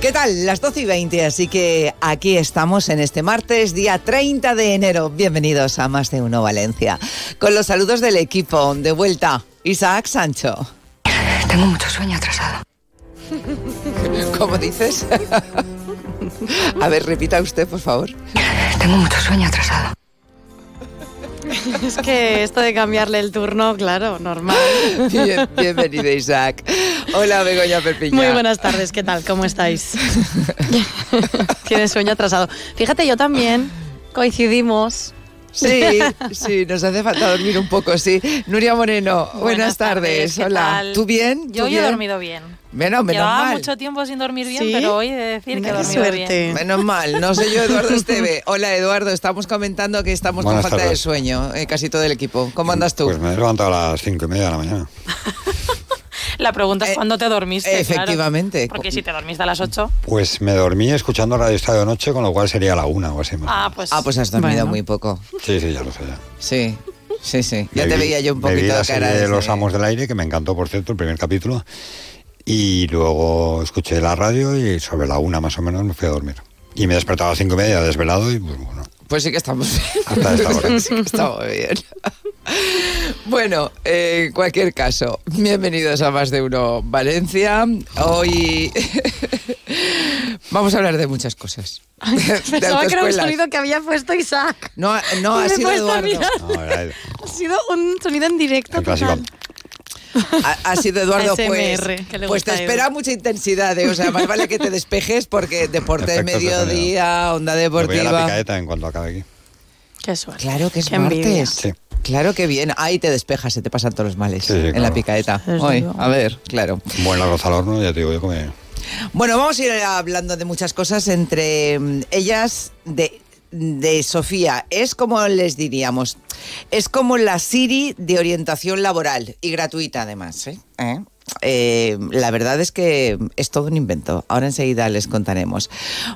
¿Qué tal? Las 12 y 20, así que aquí estamos en este martes, día 30 de enero. Bienvenidos a Más de Uno Valencia. Con los saludos del equipo, de vuelta, Isaac Sancho. Tengo mucho sueño atrasado. ¿Cómo dices? A ver, repita usted, por favor. Tengo mucho sueño atrasado. Es que esto de cambiarle el turno, claro, normal. Bien, bienvenido, Isaac. Hola, Begoña Perpiña. Muy buenas tardes, ¿qué tal? ¿Cómo estáis? Tienes sueño atrasado. Fíjate, yo también coincidimos. Sí, sí, nos hace falta dormir un poco, sí. Nuria Moreno, buenas, tardes. ¿qué Hola. tal? ¿Tú bien? Yo ¿Tú hoy he dormido bien. Menos, menos Llevaba mal. mucho tiempo sin dormir bien, ¿Sí? pero hoy he de decir que he Qué dormido suerte. bien. Menos mal, no sé yo, Eduardo Esteve. Hola, Eduardo, estamos comentando que estamos Buenas con falta de sueño, eh, casi todo el equipo. ¿Cómo andas tú? Pues me he levantado a las cinco y media de la mañana. La pregunta es cuándo te dormiste. claro. efectivamente. Porque si te dormiste a las 8. Pues me dormí escuchando Radio Estadio de Noche, con lo cual sería la una o así más. Ah, pues. Ah, pues has dormido Bueno. muy poco. Sí, sí, ya lo sé. Ya. Sí, sí, sí. Ya Me te vi- veía yo un me vi poquito la serie de Los Amos del Aire, que me encantó, por cierto, el primer capítulo. Y luego escuché la radio y sobre la una más o menos me fui a dormir. Y me he despertado a las cinco y media desvelado y pues bueno. Pues sí que estamos Hasta esta hora. sí que estamos bien. Bueno, eh, en cualquier caso, bienvenidos a Más de Uno Valencia. Hoy vamos a hablar de muchas cosas. De Pensaba que era un sonido que había puesto Isaac. No, no ha sido Eduardo. No, era Ha sido un sonido en directo. total. Ha, ha sido Eduardo, pues, ASMR, pues te espera mucha intensidad. ¿eh? O sea, más vale que te despejes porque deporte de mediodía, onda Me voy a la deportiva. picaeta en cuanto acabe aquí. Qué suerte. Claro que es Qué envidia. martes. Sí. Claro que bien. Ahí te despejas, se te pasan todos los males Sí, sí, en la claro. picaeta. Hoy, a ver, claro. Un buen arroz al horno, ya te digo yo que me... Bueno, vamos a ir hablando de muchas cosas, entre mm, ellas de, de Sofía. Es como les diríamos, es como la Siri de orientación laboral y gratuita además. ¿eh? ¿Eh? Eh, la verdad es que es todo un invento. Ahora enseguida les contaremos.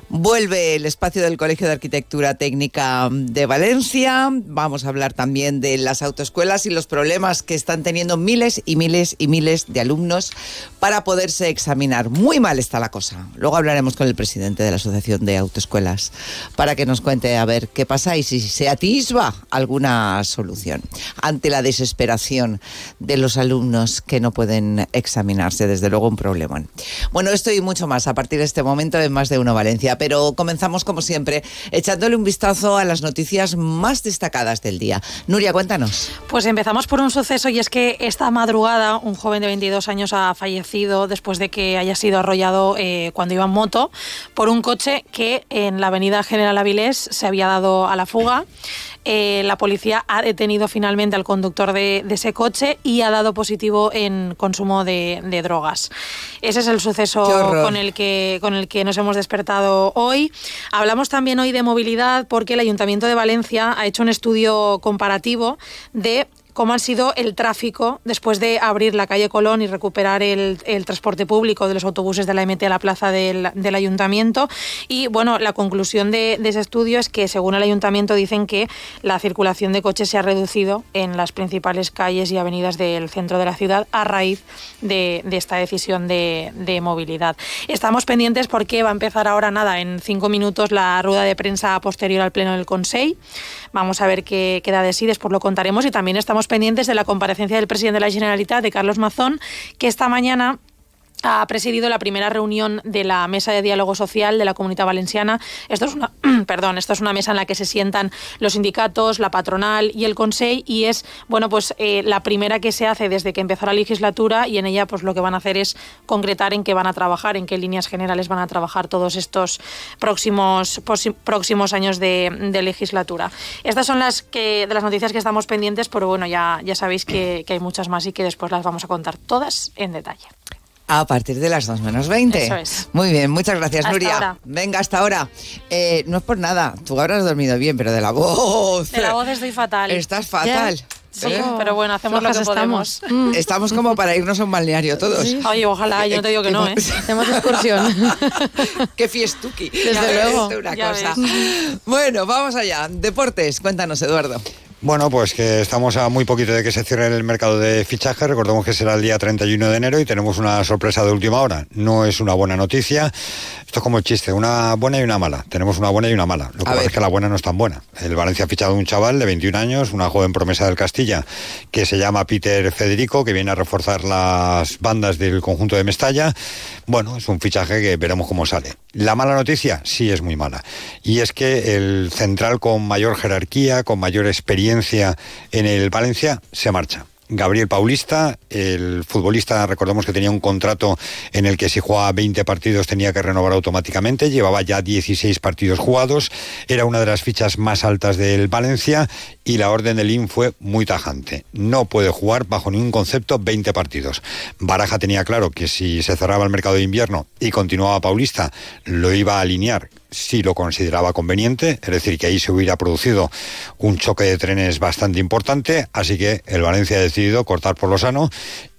Vuelve el espacio del Colegio de Arquitectura Técnica de Valencia. Vamos a hablar también de las autoescuelas y los problemas que están teniendo miles y miles y miles de alumnos para poderse examinar. Muy mal está la cosa. Luego hablaremos con el presidente de la Asociación de Autoescuelas para que nos cuente a ver qué pasa y si se atisba alguna solución ante la desesperación de los alumnos que no pueden examinarse. Desde luego un problema. Bueno, esto y mucho más a partir de este momento en Más de Uno Valencia. Pero comenzamos como siempre echándole un vistazo a las noticias más destacadas del día. Nuria, cuéntanos. Pues empezamos por un suceso y es que esta madrugada un joven de 22 años ha fallecido después de que haya sido arrollado eh, cuando iba en moto por un coche que en la avenida General Avilés se había dado a la fuga. Eh, la policía ha detenido finalmente al conductor de, de ese coche y ha dado positivo en consumo de, de drogas. Ese es el suceso con el, que, con el que nos hemos despertado hoy. Hablamos también hoy de movilidad porque el Ayuntamiento de Valencia ha hecho un estudio comparativo de cómo ha sido el tráfico después de abrir la calle Colón y recuperar el, el transporte público de los autobuses de la MT a la plaza del, del ayuntamiento. Y bueno, la conclusión de, de ese estudio es que según el ayuntamiento dicen que la circulación de coches se ha reducido en las principales calles y avenidas del centro de la ciudad a raíz de, de esta decisión de, de movilidad. Estamos pendientes porque va a empezar ahora nada, en cinco minutos la rueda de prensa posterior al pleno del Consejo. Vamos a ver qué queda de sí, después lo contaremos y también estamos pendientes de la comparecencia del presidente de la Generalitat, de Carlos Mazón, que esta mañana ha presidido la primera reunión de la mesa de diálogo social de la Comunidad Valenciana. Esto es una, perdón, esto es una mesa en la que se sientan los sindicatos, la patronal y el Consell y es, bueno, pues eh, la primera que se hace desde que empezó la legislatura y en ella pues lo que van a hacer es concretar en qué van a trabajar, en qué líneas generales van a trabajar todos estos próximos próximos años de, legislatura. Estas son las que de las noticias que estamos pendientes, pero bueno, ya ya sabéis que hay muchas más y que después las vamos a contar todas en detalle. A partir de las 2 menos 20. Eso es. Muy bien, muchas gracias, Hasta Nuria. ahora. Venga, hasta ahora. Eh, no es por nada, tú habrás dormido bien, pero de la voz. De la voz estoy fatal. Estás fatal. Sí, ¿eh? pero bueno, hacemos lo que podemos. estamos. Mm. Estamos como para irnos a un balneario todos. Oye, ojalá, yo no te digo que no, ¿eh? Hacemos excursión. Qué fiestuki. Desde Ya ves, luego. Una Ya cosa. Bueno, vamos allá. Deportes, cuéntanos, Eduardo. Bueno, pues que estamos a muy poquito de que se cierre el mercado de fichaje. Recordemos que será el día 31 de enero y tenemos una sorpresa de última hora. No es una buena noticia. Esto es como el chiste, una buena y una mala. Tenemos una buena y una mala. Lo que pasa es que la buena no es tan buena. El Valencia ha fichado a un chaval de 21 años, una joven promesa del Castilla, que se llama Peter Federico, que viene a reforzar las bandas del conjunto de Mestalla. Bueno, es un fichaje que veremos cómo sale. La mala noticia sí es muy mala. Y es que el central con mayor jerarquía, con mayor experiencia en el Valencia, se marcha. Gabriel Paulista, el futbolista, recordemos que tenía un contrato en el que si jugaba 20 partidos tenía que renovar automáticamente, llevaba ya 16 partidos jugados, era una de las fichas más altas del Valencia y la orden del IN fue muy tajante. No puede jugar bajo ningún concepto 20 partidos. Baraja tenía claro que si se cerraba el mercado de invierno y continuaba Paulista, lo iba a alinear si lo consideraba conveniente, es decir, que ahí se hubiera producido un choque de trenes bastante importante, así que el Valencia ha decidido cortar por lo sano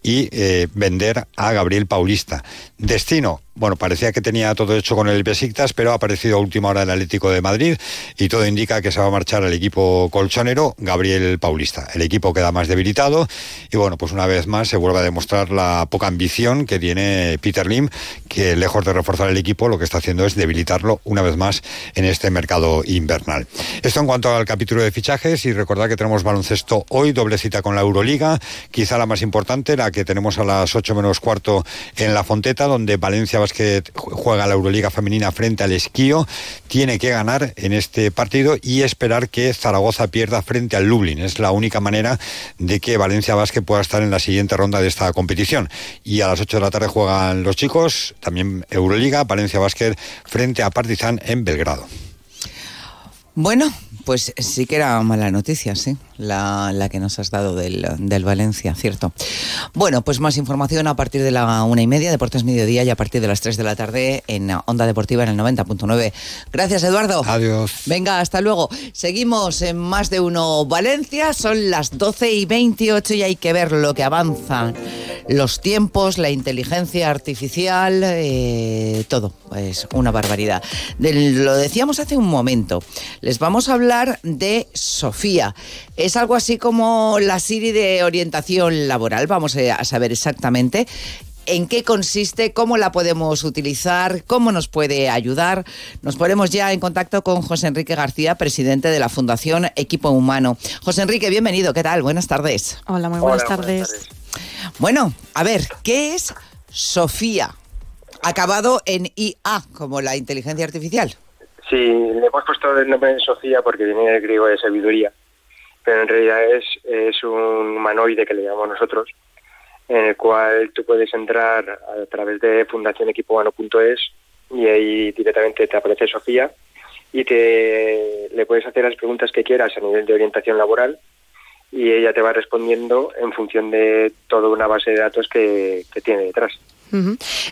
y eh, vender a Gabriel Paulista. Destino, bueno, parecía que tenía todo hecho con el Besiktas, pero ha aparecido a última hora el Atlético de Madrid y todo indica que se va a marchar al equipo colchonero Gabriel Paulista. El equipo queda más debilitado y bueno, pues una vez más se vuelve a demostrar la poca ambición que tiene Peter Lim, que lejos de reforzar el equipo lo que está haciendo es debilitarlo una vez más en este mercado invernal. Esto en cuanto al capítulo de fichajes y recordar que tenemos baloncesto hoy, doble cita con la Euroliga, quizá la más importante, la que tenemos a las 8 menos cuarto en la Fonteta, donde Valencia Basket juega la Euroliga femenina frente al Esquío, tiene que ganar en este partido y esperar que Zaragoza pierda frente al Lublin. Es la única manera de que Valencia Basket pueda estar en la siguiente ronda de esta competición. Y a las 8 de la tarde juegan los chicos, también Euroliga, Valencia Basket frente a Partizan en Belgrado. Bueno, pues sí que era mala noticia, sí, la, la que nos has dado del, del Valencia, cierto. Bueno, pues más información a partir de la una y media, Deportes Mediodía, y a partir de las 3 de la tarde en Onda Deportiva en el 90.9. Gracias, Eduardo. Adiós. Venga, hasta luego. Seguimos en Más de Uno Valencia, son las 12 y 28 y hay que ver lo que avanzan los tiempos, la inteligencia artificial, eh, todo. Es una barbaridad. De- lo decíamos hace un momento. Les vamos a hablar de Sofía. Es algo así como la Siri de orientación laboral. Vamos a saber exactamente en qué consiste, cómo la podemos utilizar, cómo nos puede ayudar. Nos ponemos ya en contacto con José Enrique García, presidente de la Fundación Equipo Humano. José Enrique, bienvenido. ¿Qué tal? Buenas tardes. Hola, muy buenas tardes. Bueno, a ver, ¿qué es Sofía? Acabado en IA, como la inteligencia artificial. Sí, le hemos puesto el nombre de Sofía porque viene del griego de sabiduría, pero en realidad es, es un humanoide que le llamamos nosotros, en el cual tú puedes entrar a través de fundacionequipohumano.es y ahí directamente te aparece Sofía y te le puedes hacer las preguntas que quieras a nivel de orientación laboral y ella te va respondiendo en función de toda una base de datos que, que tiene detrás.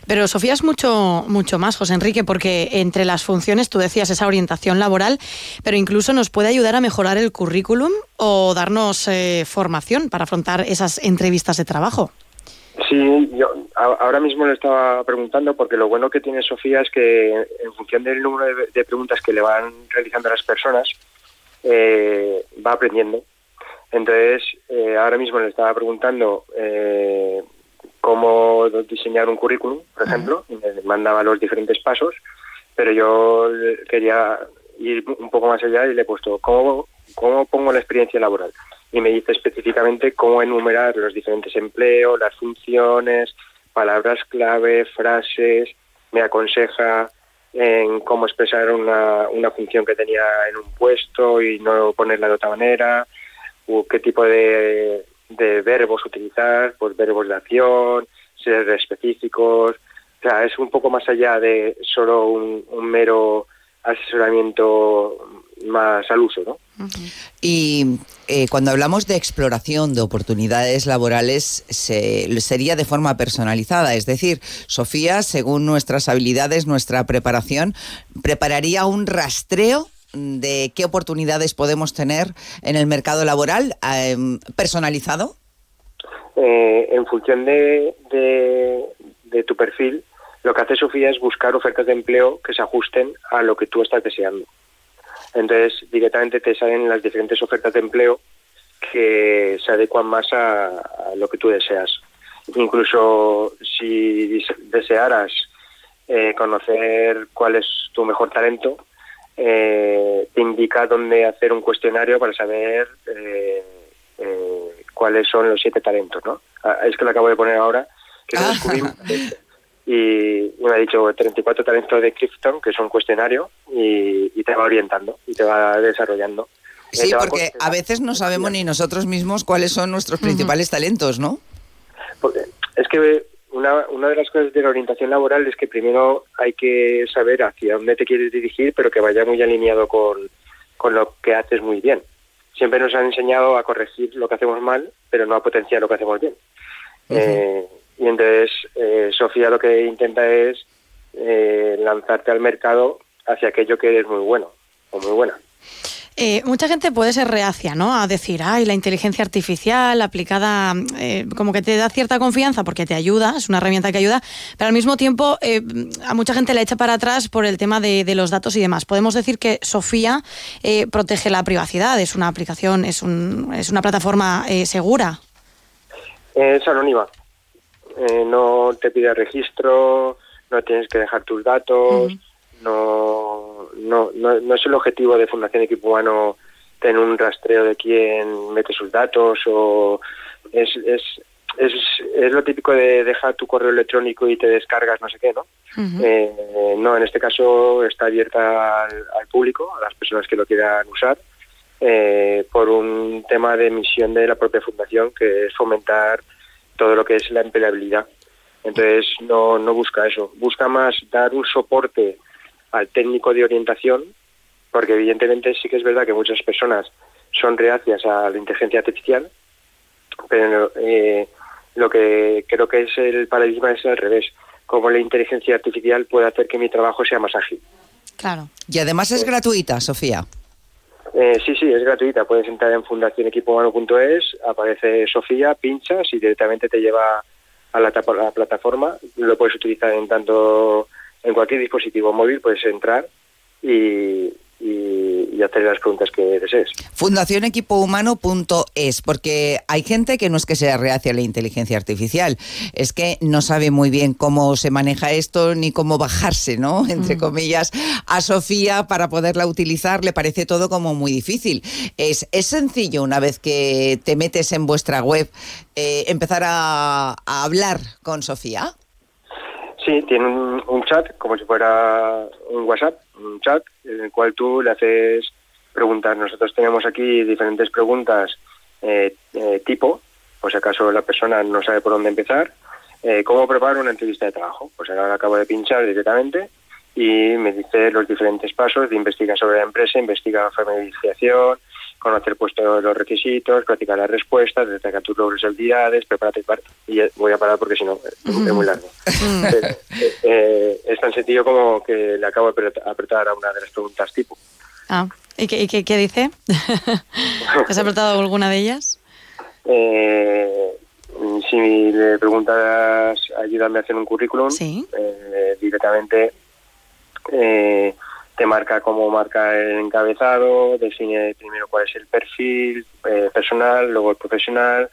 Pero Sofía es mucho, mucho más, José Enrique, porque entre las funciones tú decías esa orientación laboral, pero incluso nos puede ayudar a mejorar el currículum o darnos eh, formación para afrontar esas entrevistas de trabajo. Sí, yo ahora mismo le estaba preguntando porque lo bueno que tiene Sofía es que en función del número de, de preguntas que le van realizando a las personas, eh, va aprendiendo. Entonces, eh, ahora mismo le estaba preguntando eh, cómo diseñar un currículum, por ejemplo, y me mandaba los diferentes pasos, pero yo le- quería ir un poco más allá y le he puesto cómo, cómo pongo la experiencia laboral. Y me dice específicamente cómo enumerar los diferentes empleos, las funciones, palabras clave, frases, me aconseja en cómo expresar una, una función que tenía en un puesto y no ponerla de otra manera, o qué tipo de, de verbos utilizar, pues verbos de acción, ser específicos. O sea, es un poco más allá de solo un, mero asesoramiento más al uso, ¿no? Y eh, cuando hablamos de exploración de oportunidades laborales, se- sería de forma personalizada. Es decir, Sofía, según nuestras habilidades, nuestra preparación, prepararía un rastreo de qué oportunidades podemos tener en el mercado laboral eh, personalizado. Eh, en función de, de, tu perfil, lo que hace Sofía es buscar ofertas de empleo que se ajusten a lo que tú estás deseando. Entonces, directamente te salen las diferentes ofertas de empleo que se adecuan más a, lo que tú deseas. Incluso si dese- desearas eh, conocer cuál es tu mejor talento, eh, te indica dónde hacer un cuestionario para saber eh, eh, cuáles son los siete talentos, ¿no? Ah, Es que lo acabo de poner ahora, que lo Ah. descubrí y me ha dicho 34 talentos de Clifton, que es un cuestionario, y, y te va orientando y te va desarrollando. Eh, Sí, porque a veces no sabemos ni nosotros mismos cuáles son nuestros principales talentos, ¿no? Porque es que una, una de las cosas de la orientación laboral es que primero hay que saber hacia dónde te quieres dirigir, pero que vaya muy alineado con, con lo que haces muy bien. Siempre nos han enseñado a corregir lo que hacemos mal, pero no a potenciar lo que hacemos bien. Eh, y entonces eh, Sofía lo que intenta es eh, lanzarte al mercado hacia aquello que eres muy bueno o muy buena. Eh, mucha gente puede ser reacia, ¿no? A decir, ay, la inteligencia artificial aplicada, eh, como que te da cierta confianza porque te ayuda, es una herramienta que ayuda, pero al mismo tiempo eh, a mucha gente la echa para atrás por el tema de, de los datos y demás. Podemos decir que Sofía eh, protege la privacidad, es una aplicación, es, un, es una plataforma eh, segura. Es anónima. No te pide registro, no tienes que dejar tus datos, no, no, no, no es el objetivo de Fundación Equipo Humano tener un rastreo de quién mete sus datos o es, es, es, es lo típico de dejar tu correo electrónico y te descargas no sé qué, ¿no? Eh, no, en este caso está abierta al, al público, a las personas que lo quieran usar, eh, por un tema de misión de la propia fundación, que es fomentar todo lo que es la empleabilidad. Entonces no, no busca eso, busca más dar un soporte al técnico de orientación, porque evidentemente sí que es verdad que muchas personas son reacias a la inteligencia artificial, pero eh, lo que creo que es el paradigma es al revés, cómo la inteligencia artificial puede hacer que mi trabajo sea más ágil. Claro. Y además es gratuita, Sofía. Eh, sí, sí, es gratuita. Puedes entrar en fundacionequipohumano.es, aparece Sofía, pinchas y directamente te lleva a la, tapa- a la plataforma. Lo puedes utilizar en tanto en cualquier dispositivo móvil, puedes entrar y, y, y hacer las preguntas que desees. Fundacionequipohumano.es, porque hay gente que no es que sea reacia a la inteligencia artificial, es que no sabe muy bien cómo se maneja esto ni cómo bajarse, ¿no? Entre comillas, a Sofía para poderla utilizar, le parece todo como muy difícil. Es, es sencillo una vez que te metes en vuestra web eh, empezar a, a hablar con Sofía. Sí, tiene un, un chat, como si fuera un WhatsApp, un chat, en el cual tú le haces preguntas. Nosotros tenemos aquí diferentes preguntas eh, eh, tipo, por si acaso la persona no sabe por dónde empezar. Eh, ¿Cómo preparo una entrevista de trabajo? Pues ahora acabo de pinchar directamente y me dice los diferentes pasos de investigar sobre la empresa, investigar la familiarización, conocer puesto los requisitos, practicar las respuestas, destacar tus logros y habilidades, prepárate para... Y voy a parar porque si no es es muy largo. Pero, eh, eh, es tan sencillo como que le acabo de apret- apretar a una de las preguntas tipo. Ah, ¿y qué, y qué- qué dice? ¿Has apretado alguna de ellas? Eh, si le preguntas, ayúdame a hacer un currículum, Sí. eh, directamente eh, te marca cómo marca el encabezado, define primero cuál es el perfil eh, personal, luego el profesional,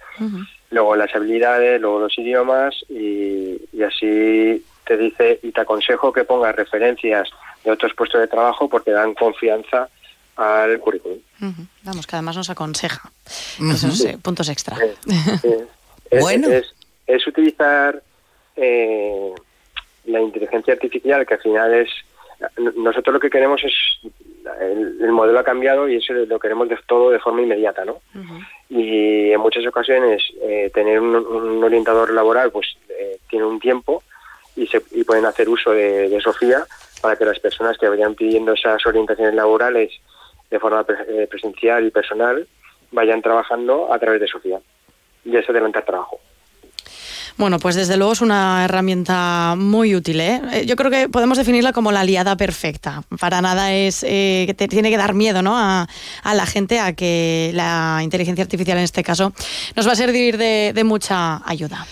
luego las habilidades, luego los idiomas y, y así te dice y te aconsejo que pongas referencias de otros puestos de trabajo porque dan confianza al currículum. Vamos, que además nos aconseja. Esos eh, puntos extra. Es, Bueno. es, es utilizar eh, la inteligencia artificial, que al final es. Nosotros lo que queremos es. El, el modelo ha cambiado y eso lo queremos de todo de forma inmediata, ¿no? Y en muchas ocasiones eh, tener un, un orientador laboral, pues eh, tiene un tiempo y, se, y pueden hacer uso de, de Sofía para que las personas que vayan pidiendo esas orientaciones laborales de forma pre- eh, presencial y personal, vayan trabajando a través de Sofía. Y es adelantar trabajo. Bueno, pues desde luego es una herramienta muy útil. ¿eh? Eh, Yo creo que podemos definirla como la aliada perfecta. Para nada es eh, que te tiene que dar miedo ¿no? a, a la gente a que la inteligencia artificial en este caso nos va a servir de, de mucha ayuda.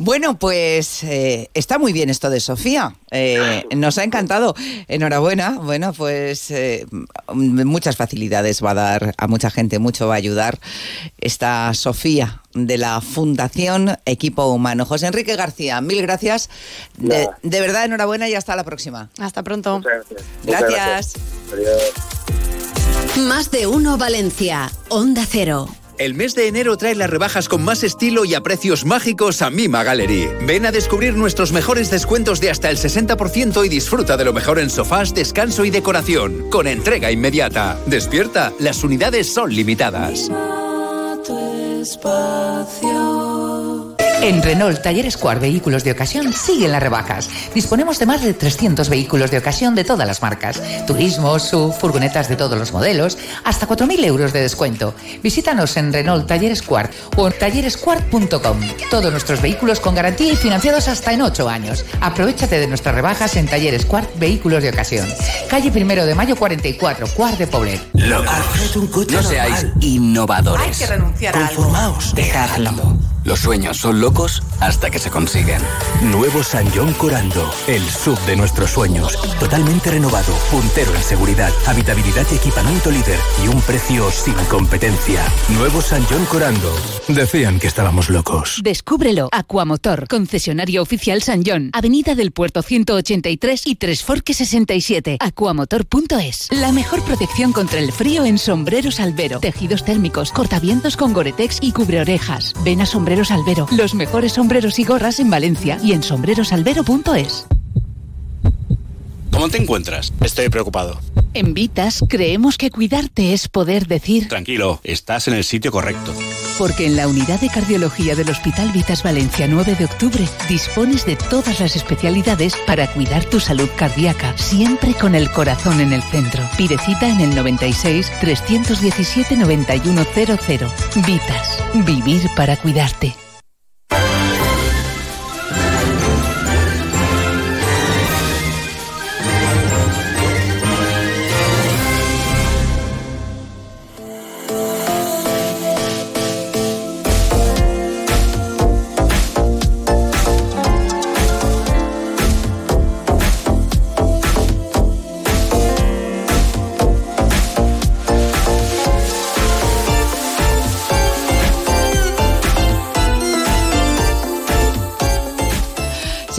Bueno, pues eh, está muy bien esto de Sofía. Eh, nos ha encantado. Enhorabuena. Bueno, pues eh, muchas facilidades va a dar a mucha gente, mucho va a ayudar esta Sofía de la Fundación Equipo Humano. José Enrique García, mil gracias. De, verdad, enhorabuena y hasta la próxima. Hasta pronto. Muchas gracias. Muchas Gracias. Adiós. Más de uno Valencia. Onda Cero. El mes de enero trae las rebajas con más estilo y a precios mágicos a Mima Gallery. Ven a descubrir nuestros mejores descuentos de hasta el 60% y disfruta de lo mejor en sofás, descanso y decoración, con entrega inmediata. Despierta, las unidades son limitadas. En Renault Talleres Quart Vehículos de Ocasión siguen las rebajas. Disponemos de más de 300 vehículos de ocasión de todas las marcas. Turismo, SUV, furgonetas de todos los modelos, hasta 4.000 euros de descuento. Visítanos en Renault Talleres Quart o en talleresquart.com. Todos nuestros vehículos con garantía y financiados hasta en 8 años. Aprovechate de nuestras rebajas en Talleres Quart Vehículos de Ocasión. Calle Primero de Mayo 44, Quart de Poblet. No seáis innovadores. renunciar Conformaos. Dejadlo. Los sueños son locos hasta que se consiguen. Nuevo San John Corando, el sub de nuestros sueños. Totalmente renovado, puntero en seguridad, habitabilidad y equipamiento líder y un precio sin competencia. Nuevo San John Corando. Decían que estábamos locos. Descúbrelo. Aquamotor, concesionario oficial San John, Avenida del Puerto 183 y Tres Forques 67. Aquamotor.es. La mejor protección contra el frío en sombreros albero, tejidos térmicos, cortavientos con Goretex y cubreorejas. Ven a Los mejores sombreros y gorras en Valencia y en sombrerosalbero.es. ¿Cómo te encuentras? Estoy preocupado. En Vitas creemos que cuidarte es poder decir Tranquilo, estás en el sitio correcto. Porque en la unidad de cardiología del Hospital Vitas Valencia 9 de octubre dispones de todas las especialidades para cuidar tu salud cardíaca, siempre con el corazón en el centro. Pide cita en el 96 317 9100. Vitas, vivir para cuidarte.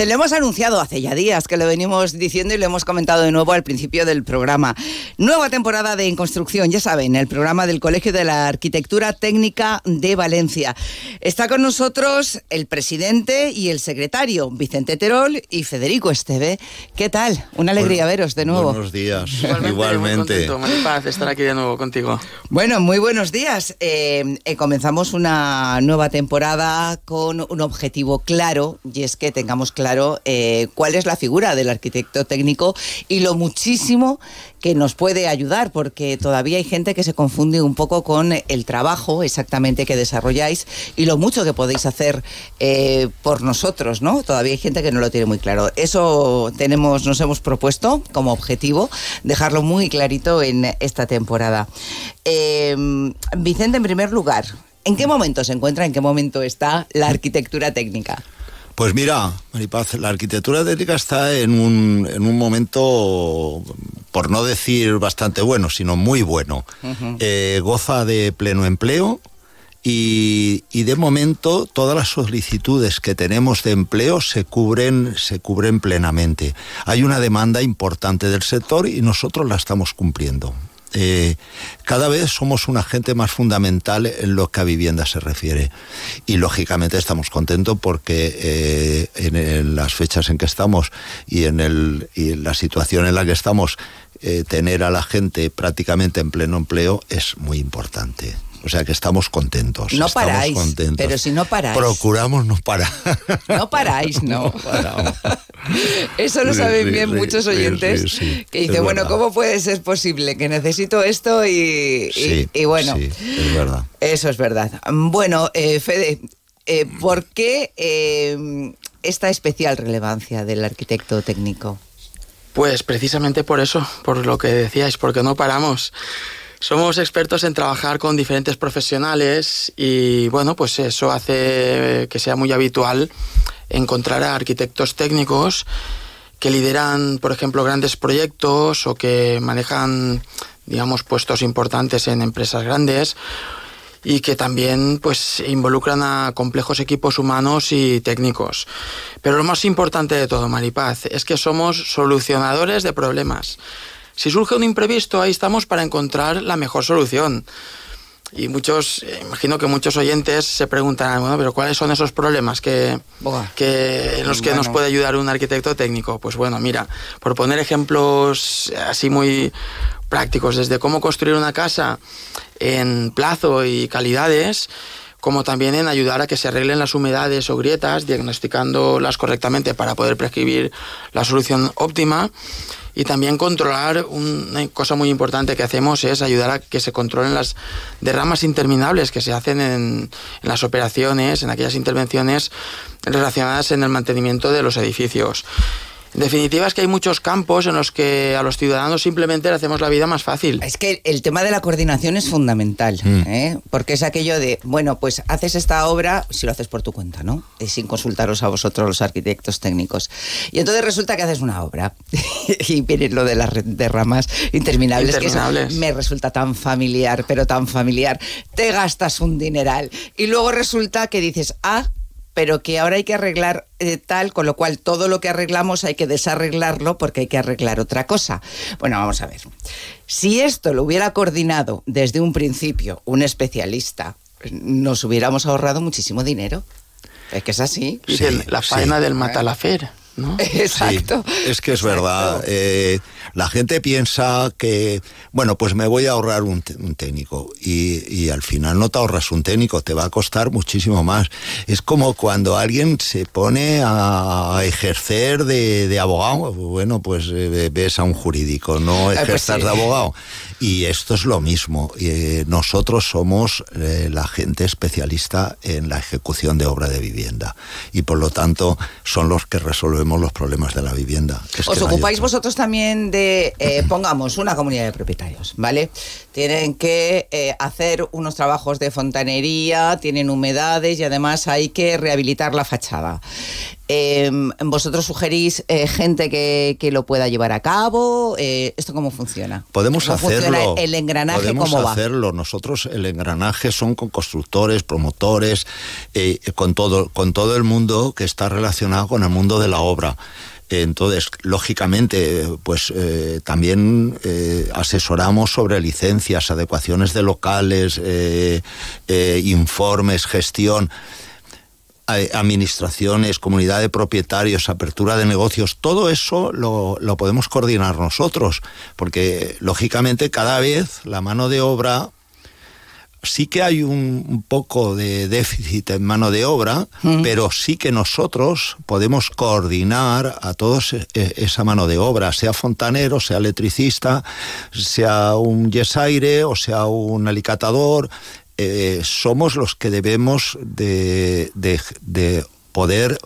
Lo hemos anunciado hace ya días, que lo venimos diciendo y lo hemos comentado de nuevo al principio del programa. Nueva temporada de En Construcción, ya saben, el programa del Colegio de la Arquitectura Técnica de Valencia. Está con nosotros el presidente y el secretario, Vicente Terol y Federico Esteve. ¿Qué tal? Una alegría veros de nuevo. Buenos días. Igualmente. Igualmente. Muy contento, de estar aquí de nuevo contigo. Bueno, muy buenos días. Eh, eh, comenzamos una nueva temporada con un objetivo claro y es que tengamos claro eh, cuál es la figura del arquitecto técnico y lo muchísimo que nos puede ayudar porque todavía hay gente que se confunde un poco con el trabajo exactamente que desarrolláis y lo mucho que podéis hacer eh, por nosotros, ¿no? Todavía hay gente que no lo tiene muy claro. Eso tenemos, nos hemos propuesto como objetivo dejarlo muy clarito en esta temporada. Eh, Vicente, en primer lugar, ¿en qué momento se encuentra, en qué momento está la arquitectura técnica? Pues mira, Maripaz, la arquitectura técnica está en un, en un momento, por no decir bastante bueno, sino muy bueno. Eh, goza de pleno empleo y, y de momento todas las solicitudes que tenemos de empleo se cubren, se cubren plenamente. Hay una demanda importante del sector y nosotros la estamos cumpliendo. Eh, cada vez somos un agente más fundamental en lo que a vivienda se refiere. Y lógicamente estamos contentos porque eh, en, las fechas en que estamos y en, el, y en la situación en la que estamos, eh, tener a la gente prácticamente en pleno empleo es muy importante. O sea que estamos contentos. No estamos paráis, contentos. pero si no paráis. Procuramos no parar. No paráis, no. paramos. Eso lo saben sí, bien sí, muchos oyentes sí, sí. que dicen, bueno. ¿cómo puede ser posible que necesito esto y, y- Sí, y bueno, sí, es verdad. eso es verdad. Bueno, eh, Fede, eh, ¿por qué eh, esta especial relevancia del arquitecto técnico? Pues precisamente por eso, por lo que decíais, porque no paramos. Somos expertos en trabajar con diferentes profesionales y bueno, pues eso hace que sea muy habitual encontrar a arquitectos técnicos que lideran, por ejemplo, grandes proyectos o que manejan, digamos, puestos importantes en empresas grandes y que también pues involucran a complejos equipos humanos y técnicos. Pero lo más importante de todo, Maripaz, es que somos solucionadores de problemas. Si surge un imprevisto, ahí estamos para encontrar la mejor solución. Y muchos, eh, imagino que muchos oyentes se preguntarán, bueno, pero ¿cuáles son esos problemas que, que en los que nos puede ayudar un arquitecto técnico? Pues bueno, mira, por poner ejemplos así muy prácticos, desde cómo construir una casa en plazo y calidades, como también en ayudar a que se arreglen las humedades o grietas, diagnosticándolas correctamente para poder prescribir la solución óptima. Y también controlar, una cosa muy importante que hacemos es ayudar a que se controlen las derramas interminables que se hacen en, en las operaciones, en aquellas intervenciones relacionadas en el mantenimiento de los edificios. En definitiva es que hay muchos campos en los que a los ciudadanos simplemente le hacemos la vida más fácil. Es que el tema de la coordinación es fundamental, ¿eh? porque es aquello de, bueno, pues haces esta obra, si lo haces por tu cuenta, ¿no? Y sin consultaros a vosotros los arquitectos técnicos. Y entonces resulta que haces una obra y viene lo de las derramas interminables, que eso Interminables. me resulta tan familiar, pero tan familiar. Te gastas un dineral y luego resulta que dices, ah, pero que ahora hay que arreglar eh, tal, con lo cual todo lo que arreglamos hay que desarreglarlo porque hay que arreglar otra cosa. Bueno, vamos a ver. Si esto lo hubiera coordinado desde un principio un especialista, nos hubiéramos ahorrado muchísimo dinero. Es que es así. Y la faena del matalafer, ¿no? Exacto. Sí, es que es verdad. Eh, la gente piensa que, bueno, pues me voy a ahorrar un, un técnico y, y al final no te ahorras un técnico, te va a costar muchísimo más. Es como cuando alguien se pone a ejercer de, de abogado, bueno, pues eh, ves a un jurídico, no pues ejerzas sí. de abogado. Y esto es lo mismo. Eh, nosotros somos eh, la gente especialista en la ejecución de obra de vivienda y por lo tanto son los que resolvemos los problemas de la vivienda. es Os ocupáis otro. vosotros también de, eh, pongamos, una comunidad de propietarios, ¿vale? Tienen que eh, hacer unos trabajos de fontanería, tienen humedades y además hay que rehabilitar la fachada. Eh, ¿Vosotros sugerís eh, gente que, que lo pueda llevar a cabo? ¿Esto cómo funciona? Podemos ¿Cómo funciona hacerlo. el engranaje podemos cómo va? hacerlo. Nosotros el engranaje son con constructores, promotores, con todo, con todo el mundo que está relacionado con el mundo de la obra. Entonces, lógicamente, pues eh, también eh, asesoramos sobre licencias, adecuaciones de locales, eh, informes, gestión administraciones, comunidad de propietarios, apertura de negocios, todo eso lo, lo podemos coordinar nosotros, porque lógicamente cada vez la mano de obra sí que hay un, poco de déficit en mano de obra, pero sí que nosotros podemos coordinar a todos e- e- esa mano de obra, sea fontanero, sea electricista, sea un yesaire o sea un alicatador. eh, somos los que debemos de, de- de poder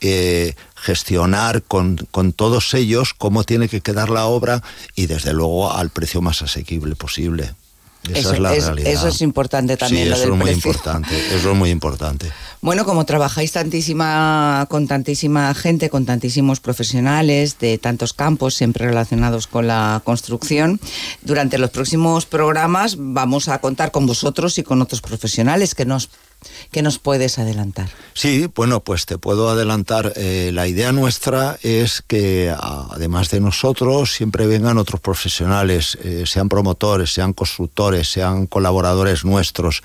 eh, gestionar con, con todos ellos cómo tiene que quedar la obra y desde luego al precio más asequible posible. Esa Eso es la es- realidad. eso es importante también, Sí, lo eso del es muy precio. importante. Eso es muy importante. Bueno, como trabajáis tantísima, con tantísima gente, con tantísimos profesionales de tantos campos, siempre relacionados con la construcción, durante los próximos programas vamos a contar con vosotros y con otros profesionales que nos, que nos puedes adelantar. Sí, bueno, pues te puedo adelantar. eh, la idea nuestra es que, además de nosotros, siempre vengan otros profesionales, eh, sean promotores, sean constructores, sean colaboradores nuestros,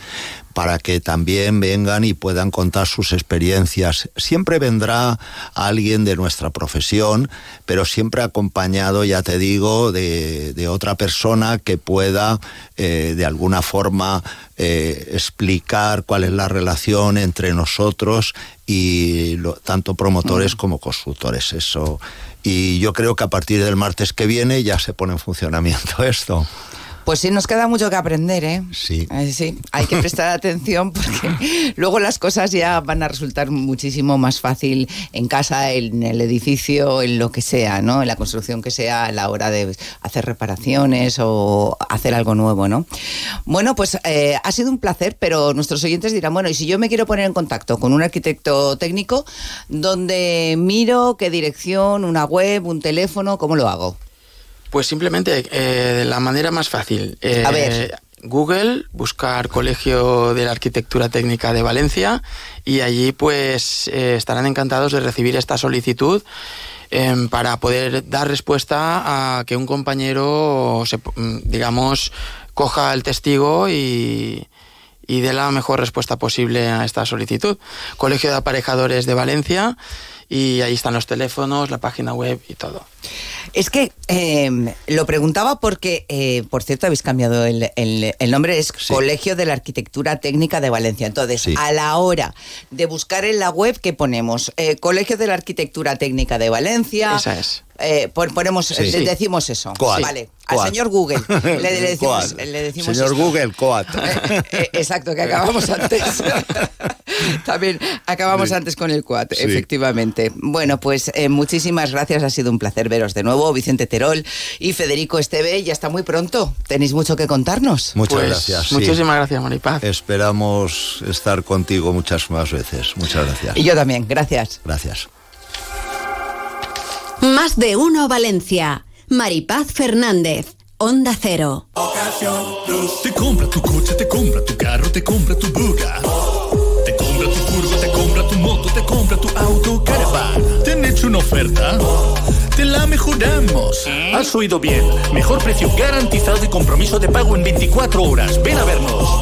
para que también vengan y puedan contar sus experiencias. Siempre vendrá alguien de nuestra profesión, pero siempre acompañado, ya te digo, de, de otra persona que pueda eh, de alguna forma eh, explicar cuál es la relación entre nosotros y lo- tanto promotores como constructores. Eso. Y yo creo que a partir del martes que viene ya se pone en funcionamiento esto. Pues sí, nos queda mucho que aprender, ¿eh? Sí. Eh, sí, hay que prestar atención porque luego las cosas ya van a resultar muchísimo más fácil en casa, en el edificio, en lo que sea, ¿no? En la construcción que sea a la hora de hacer reparaciones o hacer algo nuevo, ¿no? Bueno, pues eh, ha sido un placer, pero nuestros oyentes dirán, bueno, y si yo me quiero poner en contacto con un arquitecto técnico, ¿dónde miro? ¿Qué dirección? ¿Una web? ¿Un teléfono? ¿Cómo lo hago? Pues simplemente eh, de la manera más fácil. Eh, A ver. Google, buscar Colegio de la Arquitectura Técnica de Valencia y allí pues eh, estarán encantados de recibir esta solicitud em, para poder dar respuesta a que un compañero, se, mm, digamos, coja el testigo y, y dé la mejor respuesta posible a esta solicitud. Colegio de Aparejadores de Valencia y ahí están los teléfonos, la página web y todo. Es que eh, lo preguntaba porque, eh, por cierto, habéis cambiado el, el- el nombre, es Colegio de la Arquitectura Técnica de Valencia. Entonces, a la hora de buscar en la web, ¿qué ponemos? Eh, Colegio de la Arquitectura Técnica de Valencia. Esa es. Eh, pon- ponemos, Sí. le decimos eso. Coat. Vale. Al Coat. señor Google le, le decimos, Coat. le decimos Señor esto. Google, Coat. Eh, exacto, que acabamos antes. También acabamos Sí. antes con el quad, Sí. efectivamente. Bueno, pues eh, muchísimas gracias, ha sido un placer veros de nuevo, Vicente Terol y Federico Esteve, y hasta muy pronto. Tenéis mucho que contarnos. Muchas Pues, gracias. sí. muchísimas gracias, Maripaz. Esperamos estar contigo muchas más veces. Muchas gracias. Y yo también, gracias. Gracias. Más de uno Valencia. Maripaz Fernández. Onda Cero. Te compra tu coche, te compra tu carro, te compra tu buga. Te compra tu furgo, te compra tu moto, te compra tu auto, caravan. ¿Te han hecho una oferta? Te la mejoramos. Has oído bien. Mejor precio garantizado y compromiso de pago en 24 horas. Ven a vernos.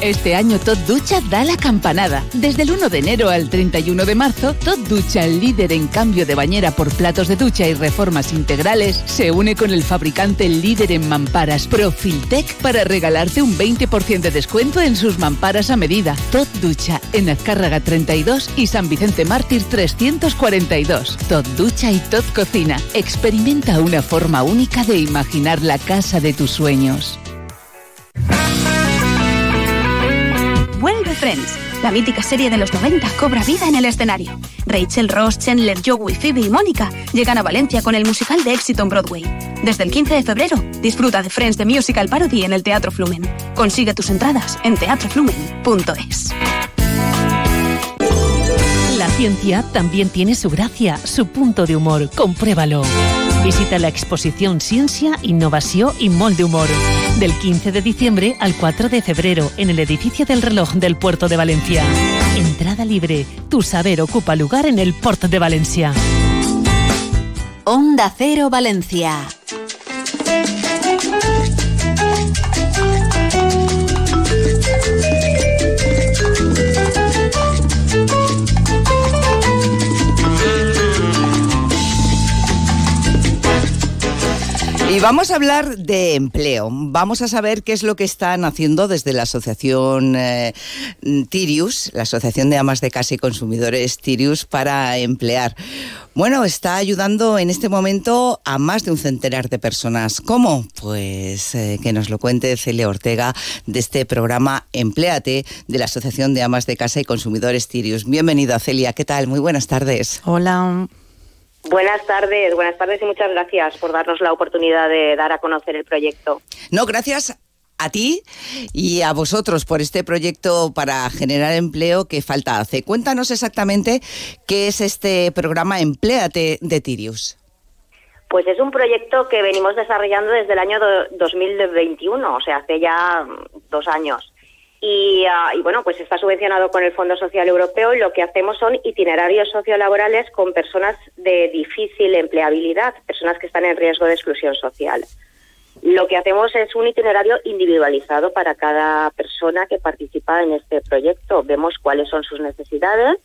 Este año Tot Ducha da la campanada. Desde el 1 de enero al 31 de marzo, Tot Ducha, líder en cambio de bañera por platos de ducha y reformas integrales, se une con el fabricante líder en mamparas Profiltec para regalarte un 20% de descuento en sus mamparas a medida. Tot Ducha, en Azcárraga 32 y San Vicente Mártir 342. Tot Ducha y Tot Cocina. Experimenta una forma única de imaginar la casa de tus sueños. La mítica serie de los 90 cobra vida en el escenario. Rachel, Ross, Chandler, Joey, Phoebe y Mónica llegan a Valencia con el musical de éxito en Broadway. Desde el 15 de febrero, disfruta de Friends de Musical Parody en el Teatro Flumen. Consigue tus entradas en teatroflumen.es. La ciencia también tiene su gracia, su punto de humor. Compruébalo. Visita la exposición Ciencia, Innovación y Molde Humor. Del 15 de diciembre al 4 de febrero en el edificio del reloj del Puerto de Valencia. Entrada libre. Tu saber ocupa lugar en el Puerto de Valencia. Onda Cero Valencia. Y vamos a hablar de empleo. Vamos a saber qué es lo que están haciendo desde la asociación eh, Tirius, la Asociación de Amas de Casa y Consumidores Tirius, para emplear. Bueno, está ayudando en este momento a más de un centenar de personas. ¿Cómo? Pues eh, que nos lo cuente Celia Ortega de este programa Empléate de la Asociación de Amas de Casa y Consumidores Tirius. Bienvenida, Celia. ¿Qué tal? Muy buenas tardes. Hola. Buenas tardes, buenas tardes y muchas gracias por darnos la oportunidad de dar a conocer el proyecto. No, gracias a ti y a vosotros por este proyecto para generar empleo que falta hace. Cuéntanos exactamente qué es este programa Empléate de Tirius. Pues es un proyecto que venimos desarrollando desde el año do- 2021, o sea, hace ya dos años. Y, ah, y, bueno, pues está subvencionado con el Fondo Social Europeo y lo que hacemos son itinerarios sociolaborales con personas de difícil empleabilidad, personas que están en riesgo de exclusión social. Lo que hacemos es un itinerario individualizado para cada persona que participa en este proyecto. Vemos cuáles son sus necesidades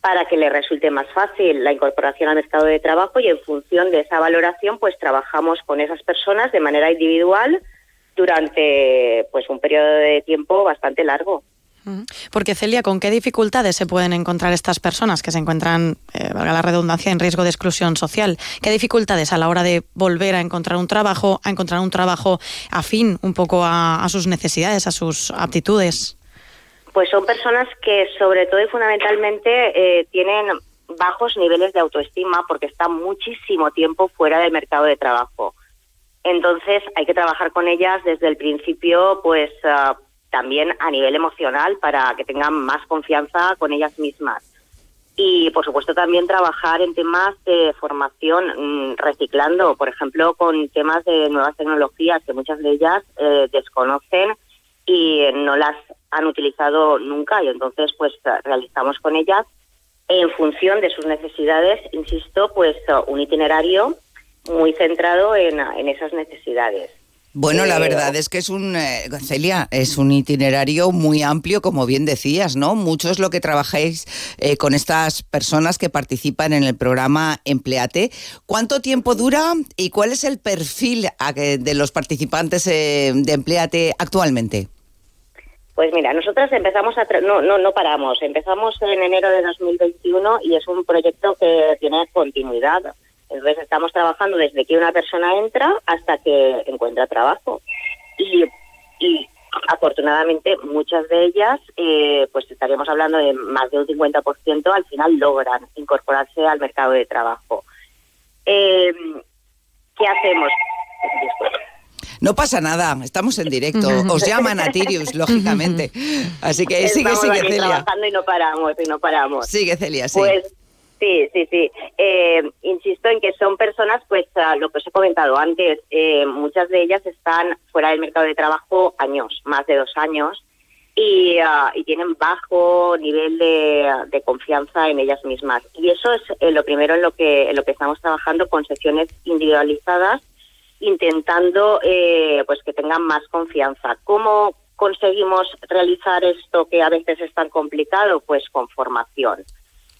para que le resulte más fácil la incorporación al mercado de trabajo y en función de esa valoración pues trabajamos con esas personas de manera individual durante pues un periodo de tiempo bastante largo. Porque Celia, ¿con qué dificultades se pueden encontrar estas personas que se encuentran, eh, valga la redundancia, en riesgo de exclusión social? ¿Qué dificultades a la hora de volver a encontrar un trabajo, a encontrar un trabajo afín un poco a, a sus necesidades, a sus aptitudes? Pues son personas que sobre todo y fundamentalmente eh, tienen bajos niveles de autoestima porque están muchísimo tiempo fuera del mercado de trabajo. Entonces hay que trabajar con ellas desde el principio, pues ah, también a nivel emocional para que tengan más confianza con ellas mismas. Y por supuesto también trabajar en temas de formación mm, reciclando, por ejemplo, con temas de nuevas tecnologías que muchas de ellas eh, desconocen y no las han utilizado nunca y entonces pues realizamos con ellas en función de sus necesidades, insisto, pues un itinerario muy centrado en, en esas necesidades. Bueno, la verdad es que es un, eh, Celia, es un itinerario muy amplio, como bien decías, ¿no? Mucho es lo que trabajáis eh, con estas personas que participan en el programa Empleate. ¿Cuánto tiempo dura y cuál es el perfil de los participantes eh, de Empleate actualmente? Pues mira, nosotras empezamos a... tra- No, no, no paramos. Empezamos en enero de 2021 y es un proyecto que tiene continuidad. Entonces estamos trabajando desde que una persona entra hasta que encuentra trabajo. Y, y afortunadamente muchas de ellas, eh, pues estaríamos hablando de más de un 50%, al final logran incorporarse al mercado de trabajo. Eh, ¿Qué hacemos? No pasa nada, estamos en directo. Os llaman a Tirius, lógicamente. Así que sigue, Estamos sigue, aquí Celia. trabajando y no paramos, y no paramos. Sigue, Celia, sí. Pues sí, sí, sí. Eh, insisto en que son personas, pues lo que os he comentado antes, eh, muchas de ellas están fuera del mercado de trabajo años, más de dos años, y, ah, y tienen bajo nivel de, de confianza en ellas mismas. Y eso es eh, lo primero en lo que en lo que estamos trabajando con sesiones individualizadas, intentando eh, pues que tengan más confianza. ¿Cómo conseguimos realizar esto que a veces es tan complicado? Pues con formación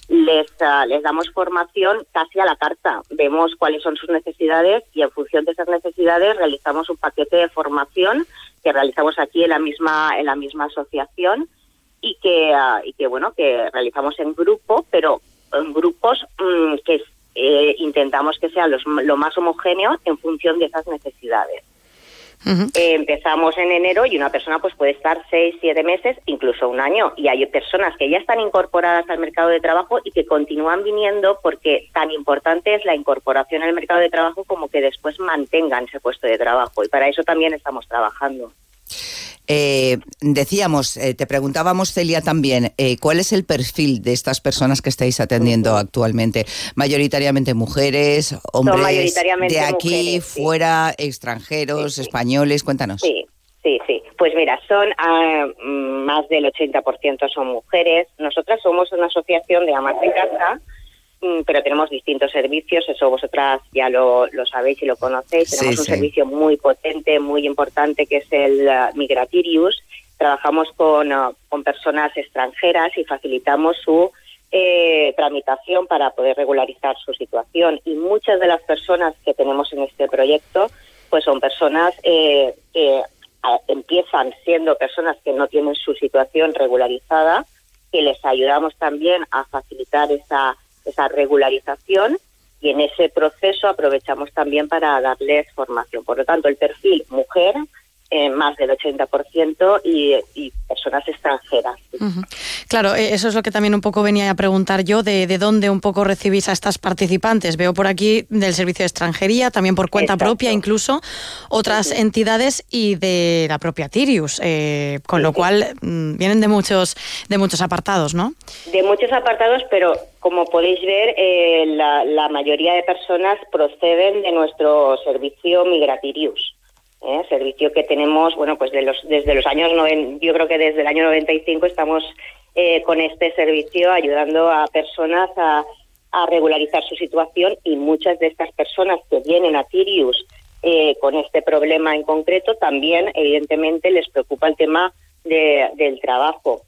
les, ah, les damos formación casi a la carta. Vemos cuáles son sus necesidades y en función de esas necesidades realizamos un paquete de formación que realizamos aquí en la misma en la misma asociación y que ah, y que bueno que realizamos en grupo, pero en grupos mm, que eh, intentamos que sean los, lo más homogéneos en función de esas necesidades. Eh, empezamos en enero y una persona pues puede estar seis, siete meses, incluso un año. Y hay personas que ya están incorporadas al mercado de trabajo y que continúan viniendo porque tan importante es la incorporación al mercado de trabajo como que después mantengan ese puesto de trabajo. Y para eso también estamos trabajando. Eh, decíamos, eh, te preguntábamos, Celia, también, eh, ¿cuál es el perfil de estas personas que estáis atendiendo actualmente? Mayoritariamente mujeres, hombres mayoritariamente de aquí, mujeres, sí. fuera, extranjeros, españoles, cuéntanos. Sí, sí, sí. Pues mira, son ah, mm, más del 80% son mujeres. Nosotras somos una asociación de amas de casa, pero tenemos distintos servicios. Eso vosotras ya lo, lo sabéis y lo conocéis. Sí, Tenemos un sí. servicio muy potente, muy importante, que es el ah, Migratirius. Trabajamos con, ah, con personas extranjeras y facilitamos su eh, tramitación para poder regularizar su situación. Y muchas de las personas que tenemos en este proyecto pues son personas eh, que a- empiezan siendo personas que no tienen su situación regularizada, que les ayudamos también a facilitar esa, esa regularización y en ese proceso aprovechamos también para darles formación. Por lo tanto, el perfil mujer, eh, más del 80%, y, y personas extranjeras. Claro, eh, eso es lo que también un poco venía a preguntar yo, de, de dónde un poco recibís a estas participantes. Veo por aquí del Servicio de Extranjería, también por cuenta Exacto. propia, incluso otras entidades y de la propia Tirius, eh, con lo cual mm, vienen de muchos, de muchos apartados, ¿no? De muchos apartados, pero como podéis ver, eh, la, la mayoría de personas proceden de nuestro servicio Migratirius. ¿Eh? Servicio que tenemos, bueno, pues de los, desde los años, noven- yo creo que desde el año 95 estamos eh, con este servicio ayudando a personas a, a regularizar su situación y muchas de estas personas que vienen a Tirius eh, con este problema en concreto también, evidentemente, les preocupa el tema de- del trabajo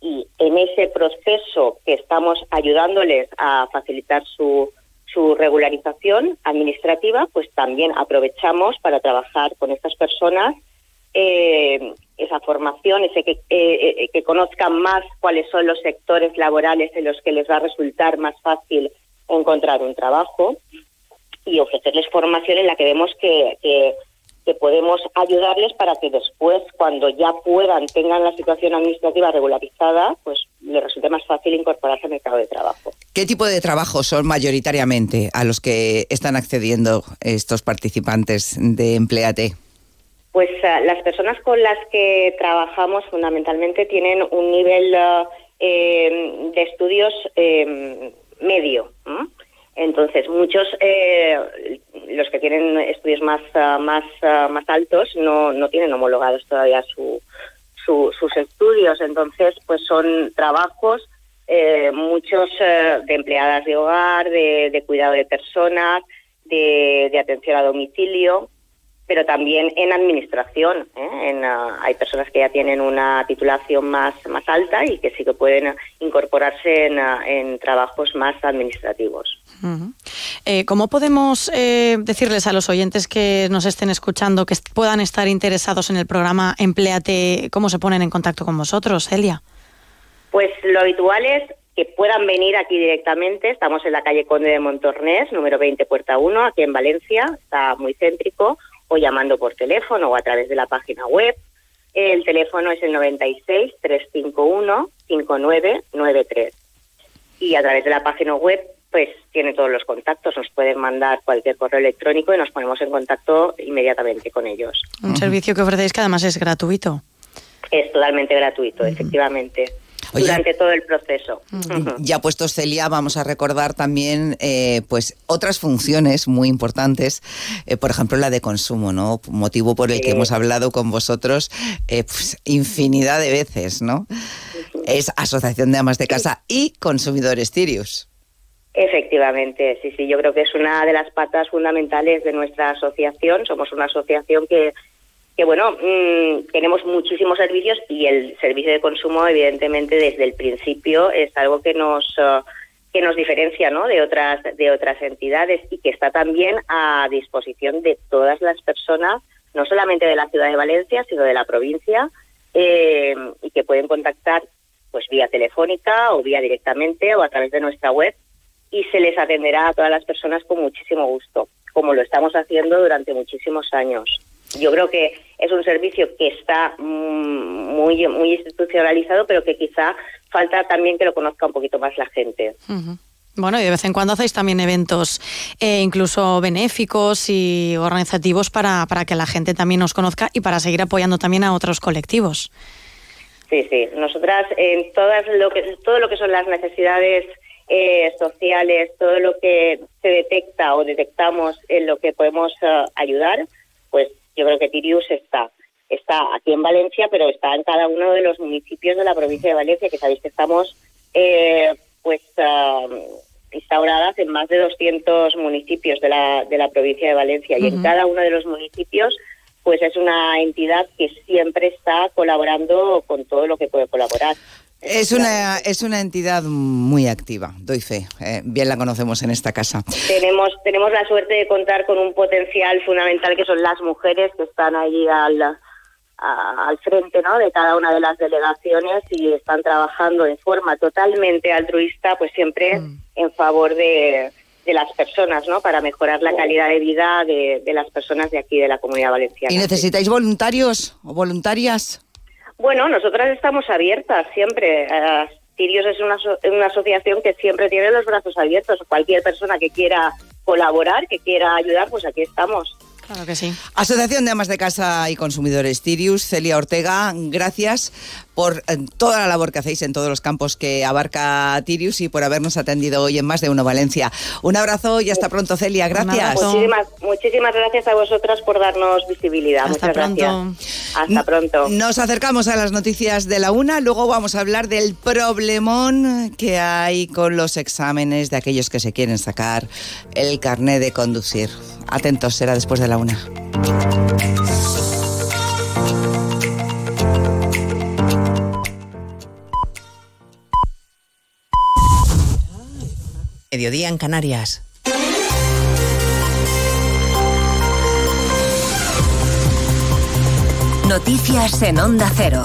y en ese proceso que estamos ayudándoles a facilitar su, su regularización administrativa, pues también aprovechamos para trabajar con estas personas eh, esa formación, ese que, eh, eh, que conozcan más cuáles son los sectores laborales en los que les va a resultar más fácil encontrar un trabajo y ofrecerles formación en la que vemos que, que, que podemos ayudarles para que después, cuando ya puedan, tengan la situación administrativa regularizada, pues les resulte más fácil incorporarse al mercado de trabajo. ¿Qué tipo de trabajos son mayoritariamente a los que están accediendo estos participantes de Empleate? Pues ah, las personas con las que trabajamos fundamentalmente tienen un nivel eh, de estudios eh, medio. ¿m? Entonces, muchos, eh, los que tienen estudios más, ah, más, ah, más altos, no, no tienen homologados todavía su, su- sus estudios. Entonces, pues son trabajos, eh, muchos eh, de empleadas de hogar, de, de cuidado de personas, de, de atención a domicilio, pero también en administración. ¿eh? En, ah, hay personas que ya tienen una titulación más, más alta y que sí que pueden incorporarse en trabajos más administrativos. Eh, ¿Cómo podemos eh, decirles a los oyentes que nos estén escuchando que puedan estar interesados en el programa Empleate, cómo se ponen en contacto con vosotros, Celia? Pues lo habitual es que puedan venir aquí directamente. Estamos en la calle Conde de Montornés, número 20, puerta 1, aquí en Valencia. Está muy céntrico. O llamando por teléfono o a través de la página web. El teléfono es el 96 351 5993. Y a través de la página web, pues tiene todos los contactos. Nos pueden mandar cualquier correo electrónico y nos ponemos en contacto inmediatamente con ellos. Un servicio que ofrecéis que además es gratuito. Es totalmente gratuito, efectivamente. Durante todo el proceso. Ya puestos Celia, vamos a recordar también eh, pues otras funciones muy importantes, eh, por ejemplo la de consumo, ¿no? Motivo por el que hemos hablado con vosotros eh, pues, infinidad de veces, ¿no? Es Asociación de Amas de Casa y Consumidores Tirius. Efectivamente, sí, sí, yo creo que es una de las patas fundamentales de nuestra asociación. Somos una asociación que, que bueno, mm, tenemos muchísimos servicios y el servicio de consumo, evidentemente, desde el principio es algo que nos eh, que nos diferencia, ¿no? De otras de otras entidades y que está también a disposición de todas las personas, no solamente de la ciudad de Valencia, sino de la provincia, eh, y que pueden contactar, pues vía telefónica o vía directamente o a través de nuestra web y se les atenderá a todas las personas con muchísimo gusto, como lo estamos haciendo durante muchísimos años. Yo creo que es un servicio que está mm, muy muy institucionalizado, pero que quizá falta también que lo conozca un poquito más la gente. Bueno, y de vez en cuando hacéis también eventos eh, incluso benéficos y organizativos para, para que la gente también os conozca y para seguir apoyando también a otros colectivos. Sí, sí. Nosotras en todas lo que todo lo que son las necesidades eh, sociales, todo lo que se detecta o detectamos en lo que podemos eh, ayudar, pues yo creo que Tirius está está aquí en Valencia, pero está en cada uno de los municipios de la provincia de Valencia, que sabéis que estamos eh, pues ah, instauradas en más de 200 municipios de la, de la provincia de Valencia y en cada uno de los municipios pues es una entidad que siempre está colaborando con todo lo que puede colaborar. Es una, es una entidad muy activa, doy fe. eh, bien la conocemos en esta casa. Tenemos, tenemos la suerte de contar con un potencial fundamental que son las mujeres que están allí al, a- al frente ¿no? de cada una de las delegaciones y están trabajando de forma totalmente altruista, pues siempre en favor de, de las personas, ¿no? para mejorar la calidad de vida de, de las personas de aquí, de la comunidad valenciana. ¿Y necesitáis voluntarios o voluntarias? Bueno, nosotras estamos abiertas siempre. Sirius es una, so- una asociación que siempre tiene los brazos abiertos. Cualquier persona que quiera colaborar, que quiera ayudar, pues aquí estamos. Claro que sí. Asociación de Amas de Casa y Consumidores Tirius, Celia Ortega, gracias por eh, toda la labor que hacéis en todos los campos que abarca Tirius y por habernos atendido hoy en Más de Uno Valencia. Un abrazo y hasta pronto, Celia. Gracias. Muchísimas, muchísimas gracias a vosotras por darnos visibilidad. Hasta Muchas pronto. gracias. Hasta pronto. Nos acercamos a las noticias de la una, luego vamos a hablar del problemón que hay con los exámenes de aquellos que se quieren sacar el carné de conducir. Atentos, será después de la una. Mediodía en Canarias. Noticias en Onda Cero.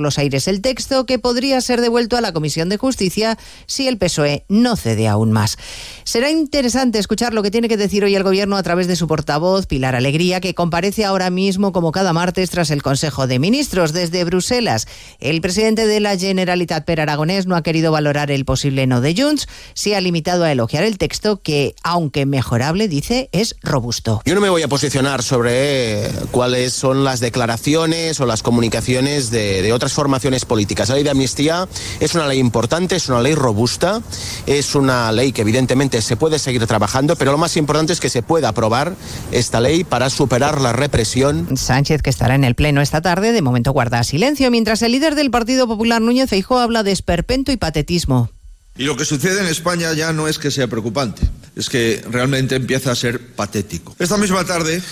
los aires el texto que podría ser devuelto a la Comisión de Justicia si el PSOE no cede aún más. Será interesante escuchar lo que tiene que decir hoy el Gobierno a través de su portavoz, Pilar Alegría, que comparece ahora mismo como cada martes tras el Consejo de Ministros desde Bruselas. El presidente de la Generalitat Per Aragonés no ha querido valorar el posible no de Junts, se ha limitado a elogiar el texto que, aunque mejorable, dice, es robusto. Yo no me voy a posicionar sobre cuáles son las declaraciones o las comunicaciones de, de otras formaciones políticas. La ley de amnistía es una ley importante, es una ley robusta, es una ley que evidentemente se puede seguir trabajando, pero lo más importante es que se pueda aprobar esta ley para superar la represión. Sánchez, que estará en el Pleno esta tarde, de momento guarda silencio, mientras el líder del Partido Popular, Núñez Feijóo, habla de esperpento y patetismo. Y lo que sucede en España ya no es que sea preocupante, es que realmente empieza a ser patético. Esta misma tarde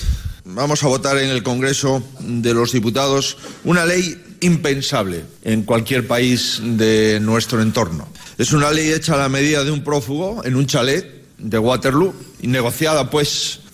vamos a votar en el Congreso de los Diputados una ley impensable en cualquier país de nuestro entorno. Es una ley hecha a la medida de un prófugo en un chalet de Waterloo y negociada pues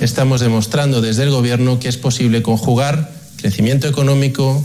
Estamos demostrando desde el Gobierno que es posible conjugar crecimiento económico,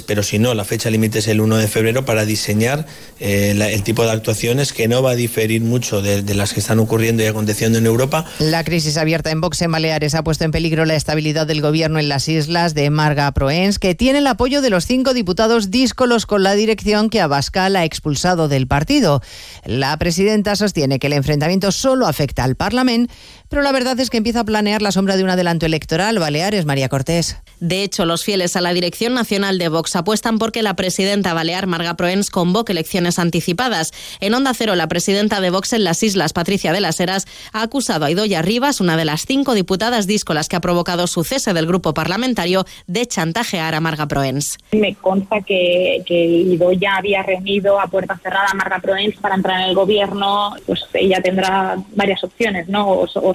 espero si no, la fecha límite es el 1 de febrero para diseñar eh, el tipo de actuaciones que no va a diferir mucho de, de las que están ocurriendo y aconteciendo en Europa. La crisis abierta en Vox en Baleares ha puesto en peligro la estabilidad del gobierno en las islas de Marga Proens, que tiene el apoyo de los cinco diputados díscolos con la dirección que Abascal ha expulsado del partido. La presidenta sostiene que el enfrentamiento solo afecta al Parlamento, pero la verdad es que empieza a planear la sombra de un adelanto electoral. Baleares, María Cortés. De hecho, los fieles a la dirección nacional de Vox apuestan porque la presidenta balear Marga Proens convoque elecciones anticipadas. En Onda Cero, la presidenta de Vox en las islas, Patricia de las Heras, ha acusado a Idoya Rivas, una de las cinco diputadas díscolas que ha provocado su cese del grupo parlamentario, de chantajear a Marga Proens. Me consta que, que Idoya había reunido a puerta cerrada a Marga Proens para entrar en el gobierno. Pues ella tendrá varias opciones, ¿no? O, so- o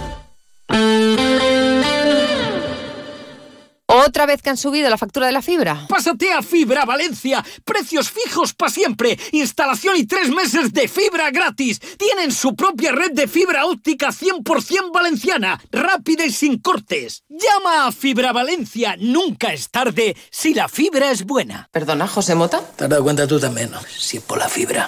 ¿Otra vez que han subido la factura de la fibra? Pásate a Fibra Valencia. Precios fijos para siempre. Instalación y tres meses de fibra gratis. Tienen su propia red de fibra óptica 100% valenciana. Rápida y sin cortes. Llama a Fibra Valencia. Nunca es tarde si la fibra es buena. Perdona, José Mota. Te has dado cuenta tú también, ¿no? Si es por la fibra.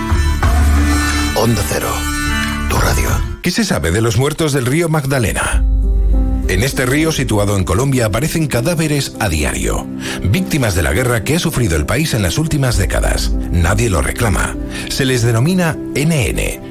Onda Cero, tu radio. ¿Qué se sabe de los muertos del río Magdalena? En este río situado en Colombia aparecen cadáveres a diario, víctimas de la guerra que ha sufrido el país en las últimas décadas. Nadie lo reclama. Se les denomina NN,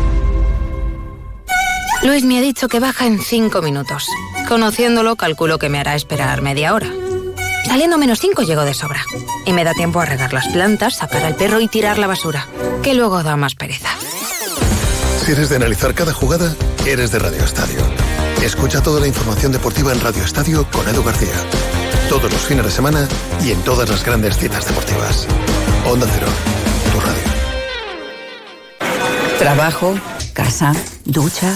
Luis me ha dicho que baja en cinco minutos. Conociéndolo, calculo que me hará esperar media hora. Saliendo menos cinco llego de sobra. Y me da tiempo a regar las plantas, sacar al perro y tirar la basura, que luego da más pereza. Si eres de analizar cada jugada, eres de Radio Estadio. Escucha toda la información deportiva en Radio Estadio con Edu García. Todos los fines de semana y en todas las grandes citas deportivas. Onda Cero, tu radio. Trabajo, casa, ducha,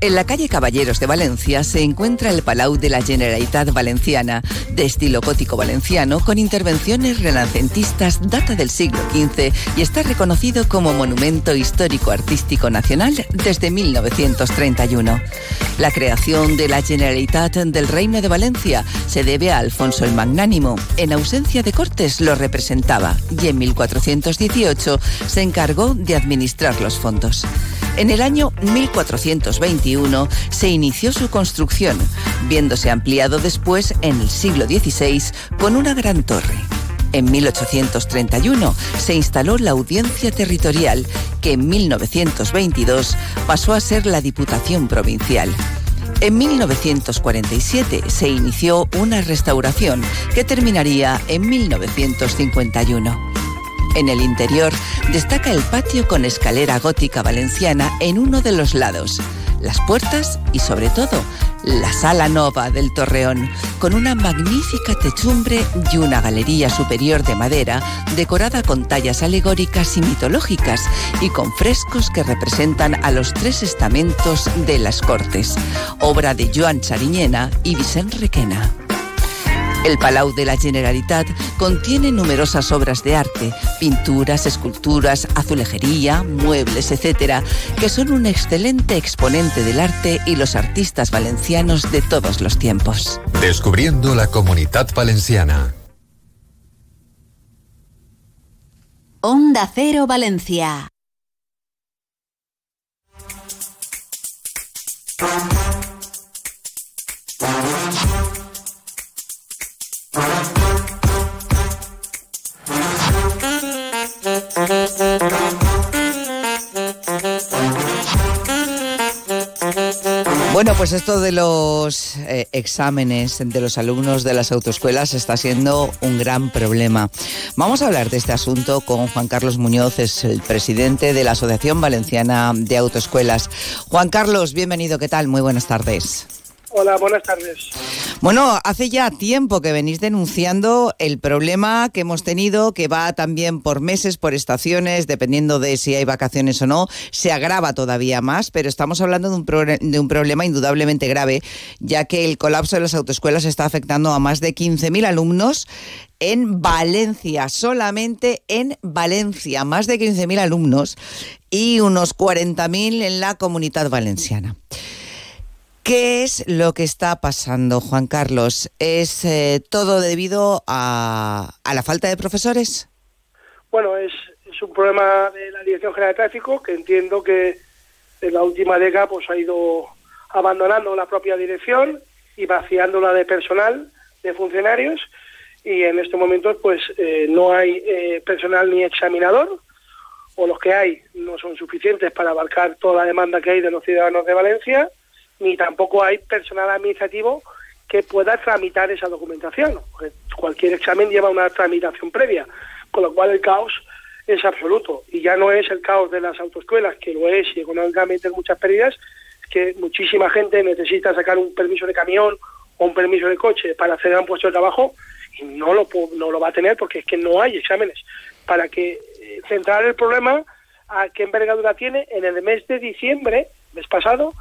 En la calle Caballeros de Valencia se encuentra el Palau de la Generalitat Valenciana, de estilo gótico valenciano, con intervenciones renacentistas, data del siglo XV y está reconocido como Monumento Histórico Artístico Nacional desde 1931. La creación de la Generalitat del Reino de Valencia se debe a Alfonso el Magnánimo. En ausencia de Cortes lo representaba y en 1418 se encargó de administrar los fondos. En el año 1421 se inició su construcción, viéndose ampliado después en el siglo XVI con una gran torre. En 1831 se instaló la Audiencia Territorial, que en 1922 pasó a ser la Diputación Provincial. En 1947 se inició una restauración que terminaría en 1951. En el interior destaca el patio con escalera gótica valenciana en uno de los lados, las puertas y sobre todo la sala nova del torreón, con una magnífica techumbre y una galería superior de madera decorada con tallas alegóricas y mitológicas y con frescos que representan a los tres estamentos de las Cortes, obra de Joan Chariñena y Vicent Requena. El Palau de la Generalitat contiene numerosas obras de arte, pinturas, esculturas, azulejería, muebles, etc., que son un excelente exponente del arte y los artistas valencianos de todos los tiempos. Descubriendo la comunidad valenciana. Onda Cero Valencia. Pues esto de los eh, exámenes de los alumnos de las autoescuelas está siendo un gran problema. Vamos a hablar de este asunto con Juan Carlos Muñoz, es el presidente de la Asociación Valenciana de Autoescuelas. Juan Carlos, bienvenido, ¿qué tal? Muy buenas tardes. Hola, buenas tardes. Bueno, hace ya tiempo que venís denunciando el problema que hemos tenido, que va también por meses, por estaciones, dependiendo de si hay vacaciones o no, se agrava todavía más, pero estamos hablando de un, de un problema indudablemente grave, ya que el colapso de las autoescuelas está afectando a más de 15.000 alumnos en Valencia, solamente en Valencia, más de 15.000 alumnos y unos 40.000 en la comunidad valenciana. ¿Qué es lo que está pasando, Juan Carlos? ¿Es eh, todo debido a, la falta de profesores? Bueno, es, es, un problema de la Dirección General de Tráfico que entiendo que en la última década pues, ha ido abandonando la propia dirección y vaciándola de personal, de funcionarios, y en estos momentos pues eh, no hay eh, personal ni examinador, o los que hay no son suficientes para abarcar toda la demanda que hay de los ciudadanos de Valencia, ni tampoco hay personal administrativo que pueda tramitar esa documentación. cualquier examen lleva una tramitación previa, con lo cual el caos es absoluto. Y ya no es el caos de las autoescuelas, que lo es y económicamente muchas pérdidas, que muchísima gente necesita sacar un permiso de camión o un permiso de coche para acceder a un puesto de trabajo y no lo, no lo va a tener porque es que no hay exámenes. Para que eh, centrar el problema a qué envergadura tiene, en el mes de diciembre, mes pasado,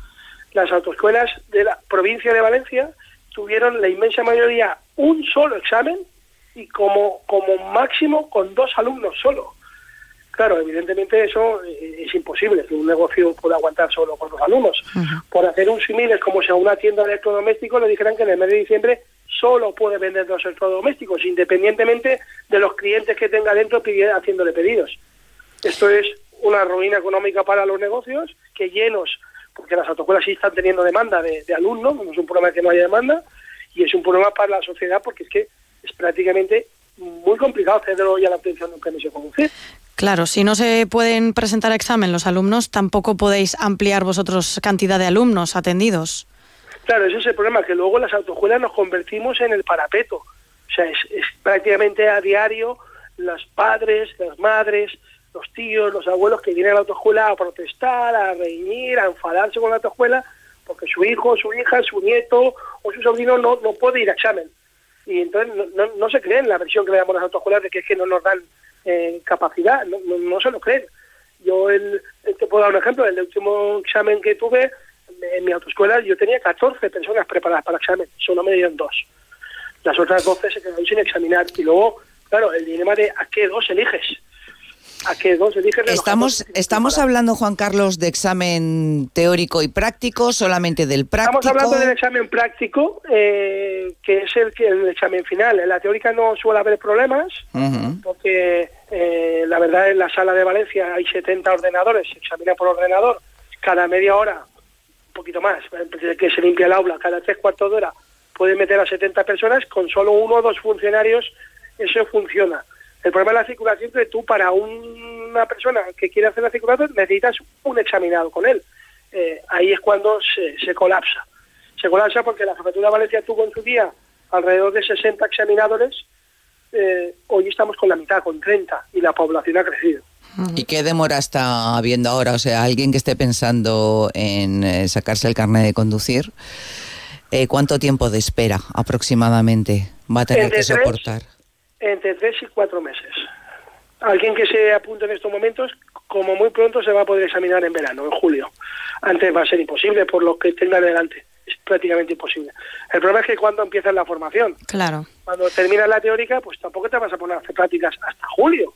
las autoescuelas de la provincia de Valencia tuvieron la inmensa mayoría un solo examen y como, como máximo con dos alumnos solo. Claro, evidentemente eso eh, es imposible, que un negocio pueda aguantar solo con dos alumnos. Por hacer un símil es como si a una tienda de electrodomésticos le dijeran que en el mes de diciembre solo puede vender dos electrodomésticos, independientemente de los clientes que tenga dentro haciéndole pedidos. Esto es una ruina económica para los negocios, que llenos, porque las autoescuelas sí están teniendo demanda de, alumnos, no es un problema de que no haya demanda, y es un problema para la sociedad porque es que es prácticamente muy complicado accederlo ya a la obtención de un permiso de conducir. Claro, si no se pueden presentar examen los alumnos, tampoco podéis ampliar vosotros cantidad de alumnos atendidos. Claro, ese es el problema, que luego las autoescuelas nos convertimos en el parapeto. O sea, es, es prácticamente a diario los padres, las madres, los tíos, los abuelos que vienen a la autoescuela a protestar, a reñir, a enfadarse con la autoescuela, porque su hijo, su hija, su nieto o su sobrino no, no puede ir a examen. Y entonces no, no, se creen la versión que le damos las autoescuelas de que es que no nos dan eh, capacidad, no, no, se lo creen. Yo el, te puedo dar un ejemplo, el último examen que tuve en mi autoescuela yo tenía 14 personas preparadas para el examen, solo me dieron dos. Las otras 12 se quedaron sin examinar. Y luego, claro, el dilema de a qué dos eliges a que dos eligen Estamos, estamos hablando, Juan Carlos, de examen teórico y práctico, solamente del práctico. Estamos hablando del examen práctico, eh, que es el, el, examen final. En la teórica no suele haber problemas, porque eh, la verdad en la sala de Valencia hay 70 ordenadores, se examina por ordenador cada media hora, un poquito más, que se limpia el aula, cada tres cuartos de hora puede meter a 70 personas, con solo uno o dos funcionarios eso funciona. El problema de la circulación es que tú para una persona que quiere hacer la circulación necesitas un examinado con él. Eh, ahí es cuando se, colapsa. Se colapsa porque la Jefatura de Valencia tuvo en su día alrededor de 60 examinadores, eh, hoy estamos con la mitad, con 30, y la población ha crecido. ¿Y qué demora está habiendo ahora? O sea, alguien que esté pensando en eh, sacarse el carnet de conducir, ¿cuánto tiempo de espera aproximadamente va a tener que soportar? Entre tres y cuatro meses. Alguien que se apunte en estos momentos, como muy pronto se va a poder examinar en verano, en julio. Antes va a ser imposible por lo que tenga delante. Es prácticamente imposible. El problema es que cuando empiezas la formación, claro. cuando terminas la teórica, pues tampoco te vas a poner a hacer prácticas hasta julio.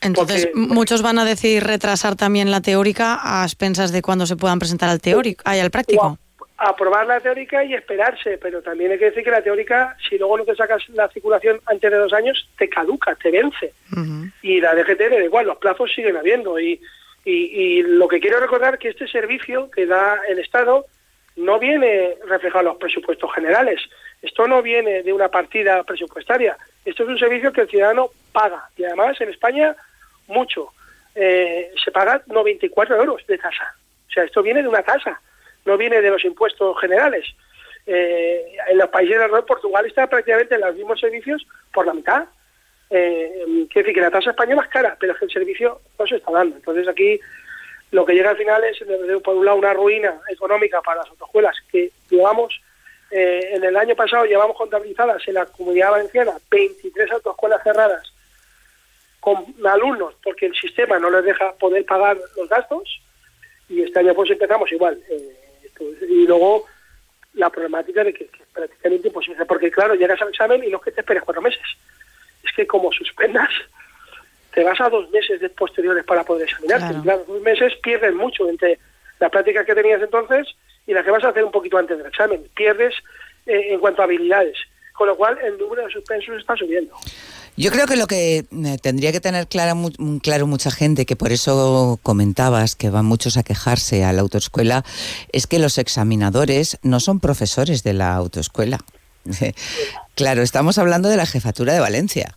Entonces, muchos van a decidir retrasar también la teórica a expensas de cuando se puedan presentar al teórico, al práctico aprobar la teórica y esperarse, pero también hay que decir que la teórica, si luego no te sacas la circulación antes de dos años, te caduca, te vence. Y la DGT da igual, los plazos siguen habiendo. Y, y, lo que quiero recordar que este servicio que da el Estado no viene reflejado en los presupuestos generales. Esto no viene de una partida presupuestaria. Esto es un servicio que el ciudadano paga. Y además en España, mucho. Eh, se paga 94 euros de tasa. O sea, esto viene de una tasa no viene de los impuestos generales. Eh, en los países de Portugal está prácticamente en los mismos servicios por la mitad. Eh, quiere decir que la tasa española es cara, pero es que el servicio no se está dando. Entonces aquí lo que llega al final es, por un lado, una ruina económica para las autoescuelas que llevamos, eh, en el año pasado llevamos contabilizadas en la comunidad valenciana 23 autoescuelas cerradas con alumnos porque el sistema no les deja poder pagar los gastos y este año pues empezamos igual. Eh, y luego la problemática de que, es prácticamente imposible, porque claro, llegas al examen y no es que te esperes cuatro meses, es que como suspendas, te vas a dos meses de posteriores para poder examinarte. Claro. dos meses pierdes mucho entre la práctica que tenías entonces y la que vas a hacer un poquito antes del examen. Pierdes eh, en cuanto a habilidades, con lo cual el número de suspensos está subiendo. Yo creo que lo que eh, tendría que tener claro, claro mucha gente, que por eso comentabas que van muchos a quejarse a la autoescuela, es que los examinadores no son profesores de la autoescuela. claro, estamos hablando de la jefatura de Valencia.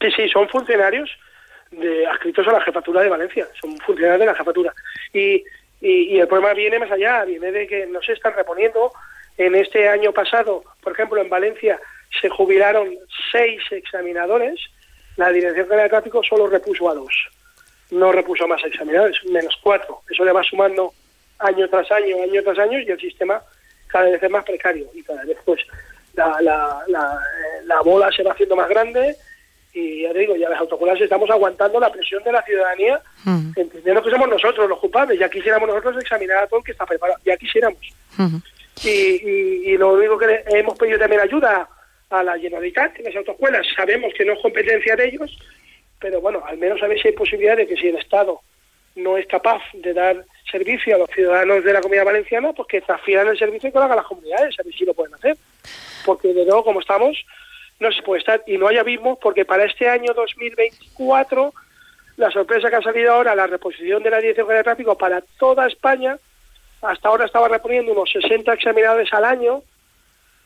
Sí, sí, son funcionarios de, adscritos a la jefatura de Valencia, son funcionarios de la jefatura. Y, y, y el problema viene más allá, viene de que no se están reponiendo. En este año pasado, por ejemplo, en Valencia se jubilaron seis examinadores, la Dirección General de Tráfico solo repuso a dos. No repuso más examinadores, menos cuatro. Eso le va sumando año tras año, año tras año, y el sistema cada vez es más precario. Y cada vez, pues, la, la, la, bola se va haciendo más grande y ya digo, ya las autocolas estamos aguantando la presión de la ciudadanía, entendiendo que somos nosotros los culpables. Ya quisiéramos nosotros examinar a todo el que está preparado, ya quisiéramos. y, y, y, lo único que hemos pedido también ayuda a la Generalitat, en las autoescuelas. Sabemos que no es competencia de ellos, pero bueno, al menos a ver si hay posibilidad de que si el Estado no es capaz de dar servicio a los ciudadanos de la comunidad valenciana, pues que transfieran el servicio y que lo hagan las comunidades, a ver si lo pueden hacer. Porque de nuevo, como estamos, no se puede estar. Y no hay abismos porque para este año 2024 la sorpresa que ha salido ahora, la reposición de la Dirección General de Tráfico para toda España, hasta ahora estaba reponiendo unos 60 examinadores al año,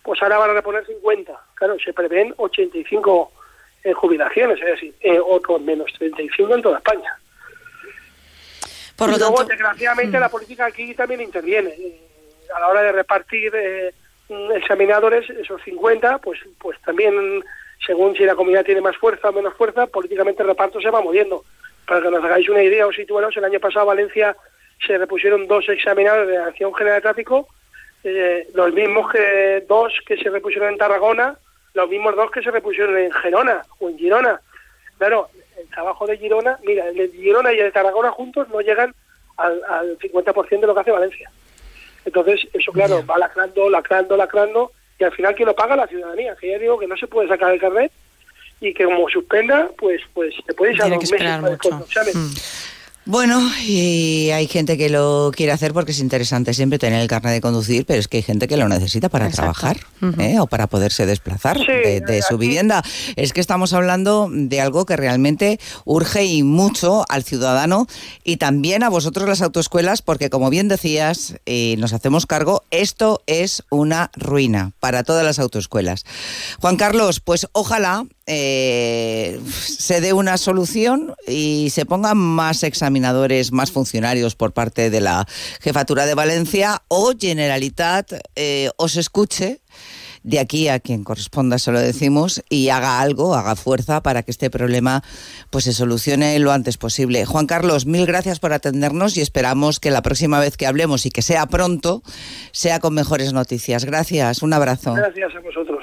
pues ahora van a reponer 50. Claro, se prevén 85 eh, jubilaciones, es decir, eh, otros menos 35 en toda España. Por lo y luego, tanto- desgraciadamente, Mm. la política aquí también interviene. Eh, a la hora de repartir eh, mm, examinadores, esos 50, pues, pues también, según si la comunidad tiene más fuerza o menos fuerza, políticamente el reparto se va moviendo. Para que nos hagáis una idea o situaros, el año pasado Valencia se repusieron dos examinadores de la Acción General de Tráfico, eh, los mismos que dos que se repusieron en Tarragona, los mismos dos que se repusieron en Gerona o en Girona. Claro, el trabajo de Girona, mira, el de Girona y el de Tarragona juntos no llegan al, al 50% de lo que hace Valencia. Entonces, eso claro, va lacrando, lacrando, lacrando, y al final, ¿quién lo paga? La ciudadanía. Que ya digo que no se puede sacar el carnet y que como suspenda, pues pues te puedes ir a dos meses para el mucho. control, ¿sabes? Bueno, y hay gente que lo quiere hacer porque es interesante siempre tener el carnet de conducir, pero es que hay gente que lo necesita para trabajar ¿eh? o para poderse desplazar de, de su vivienda. Es que estamos hablando de algo que realmente urge y mucho al ciudadano y también a vosotros las autoescuelas, porque como bien decías, y nos hacemos cargo, esto es una ruina para todas las autoescuelas. Juan Carlos, pues ojalá eh, se dé una solución y se pongan más examinadores, más funcionarios por parte de la Jefatura de Valencia o Generalitat eh, os escuche. De aquí a quien corresponda se lo decimos y haga algo, haga fuerza para que este problema pues se solucione lo antes posible. Juan Carlos, mil gracias por atendernos y esperamos que la próxima vez que hablemos y que sea pronto sea con mejores noticias. Gracias, un abrazo. Gracias a vosotros.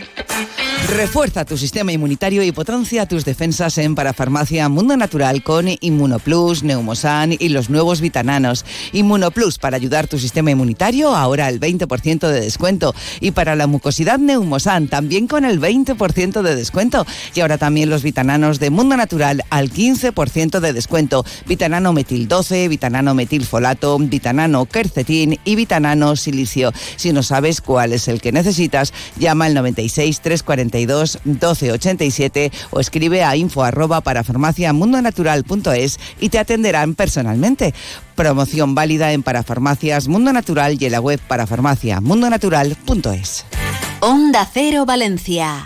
Refuerza tu sistema inmunitario y potencia tus defensas en Parafarmacia Mundo Natural con Inmunoplus, Neumosan y los nuevos vitananos. Inmunoplus para ayudar tu sistema inmunitario, ahora el 20% de descuento. Y para la mucosidad Neumosan, también con el 20% de descuento. Y ahora también los vitananos de Mundo Natural al 15% de descuento. Vitanano metil 12, vitanano metilfolato, vitanano quercetín y vitanano silicio. Si no sabes cuál es el que necesitas, llama al 96 342 1287 o escribe a info arroba para farmaciamundonatural.es y te atenderán personalmente. Promoción válida en Parafarmacias Mundo Natural y en la web parafarmaciamundonatural.es. Onda Cero Valencia.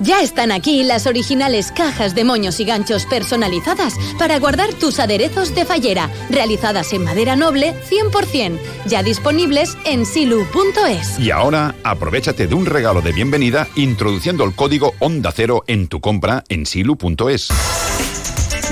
Ya están aquí las originales cajas de moños y ganchos personalizadas para guardar tus aderezos de fallera, realizadas en madera noble 100%, ya disponibles en silu.es. Y ahora, aprovechate de un regalo de bienvenida introduciendo el código Onda Cero en tu compra en silu.es.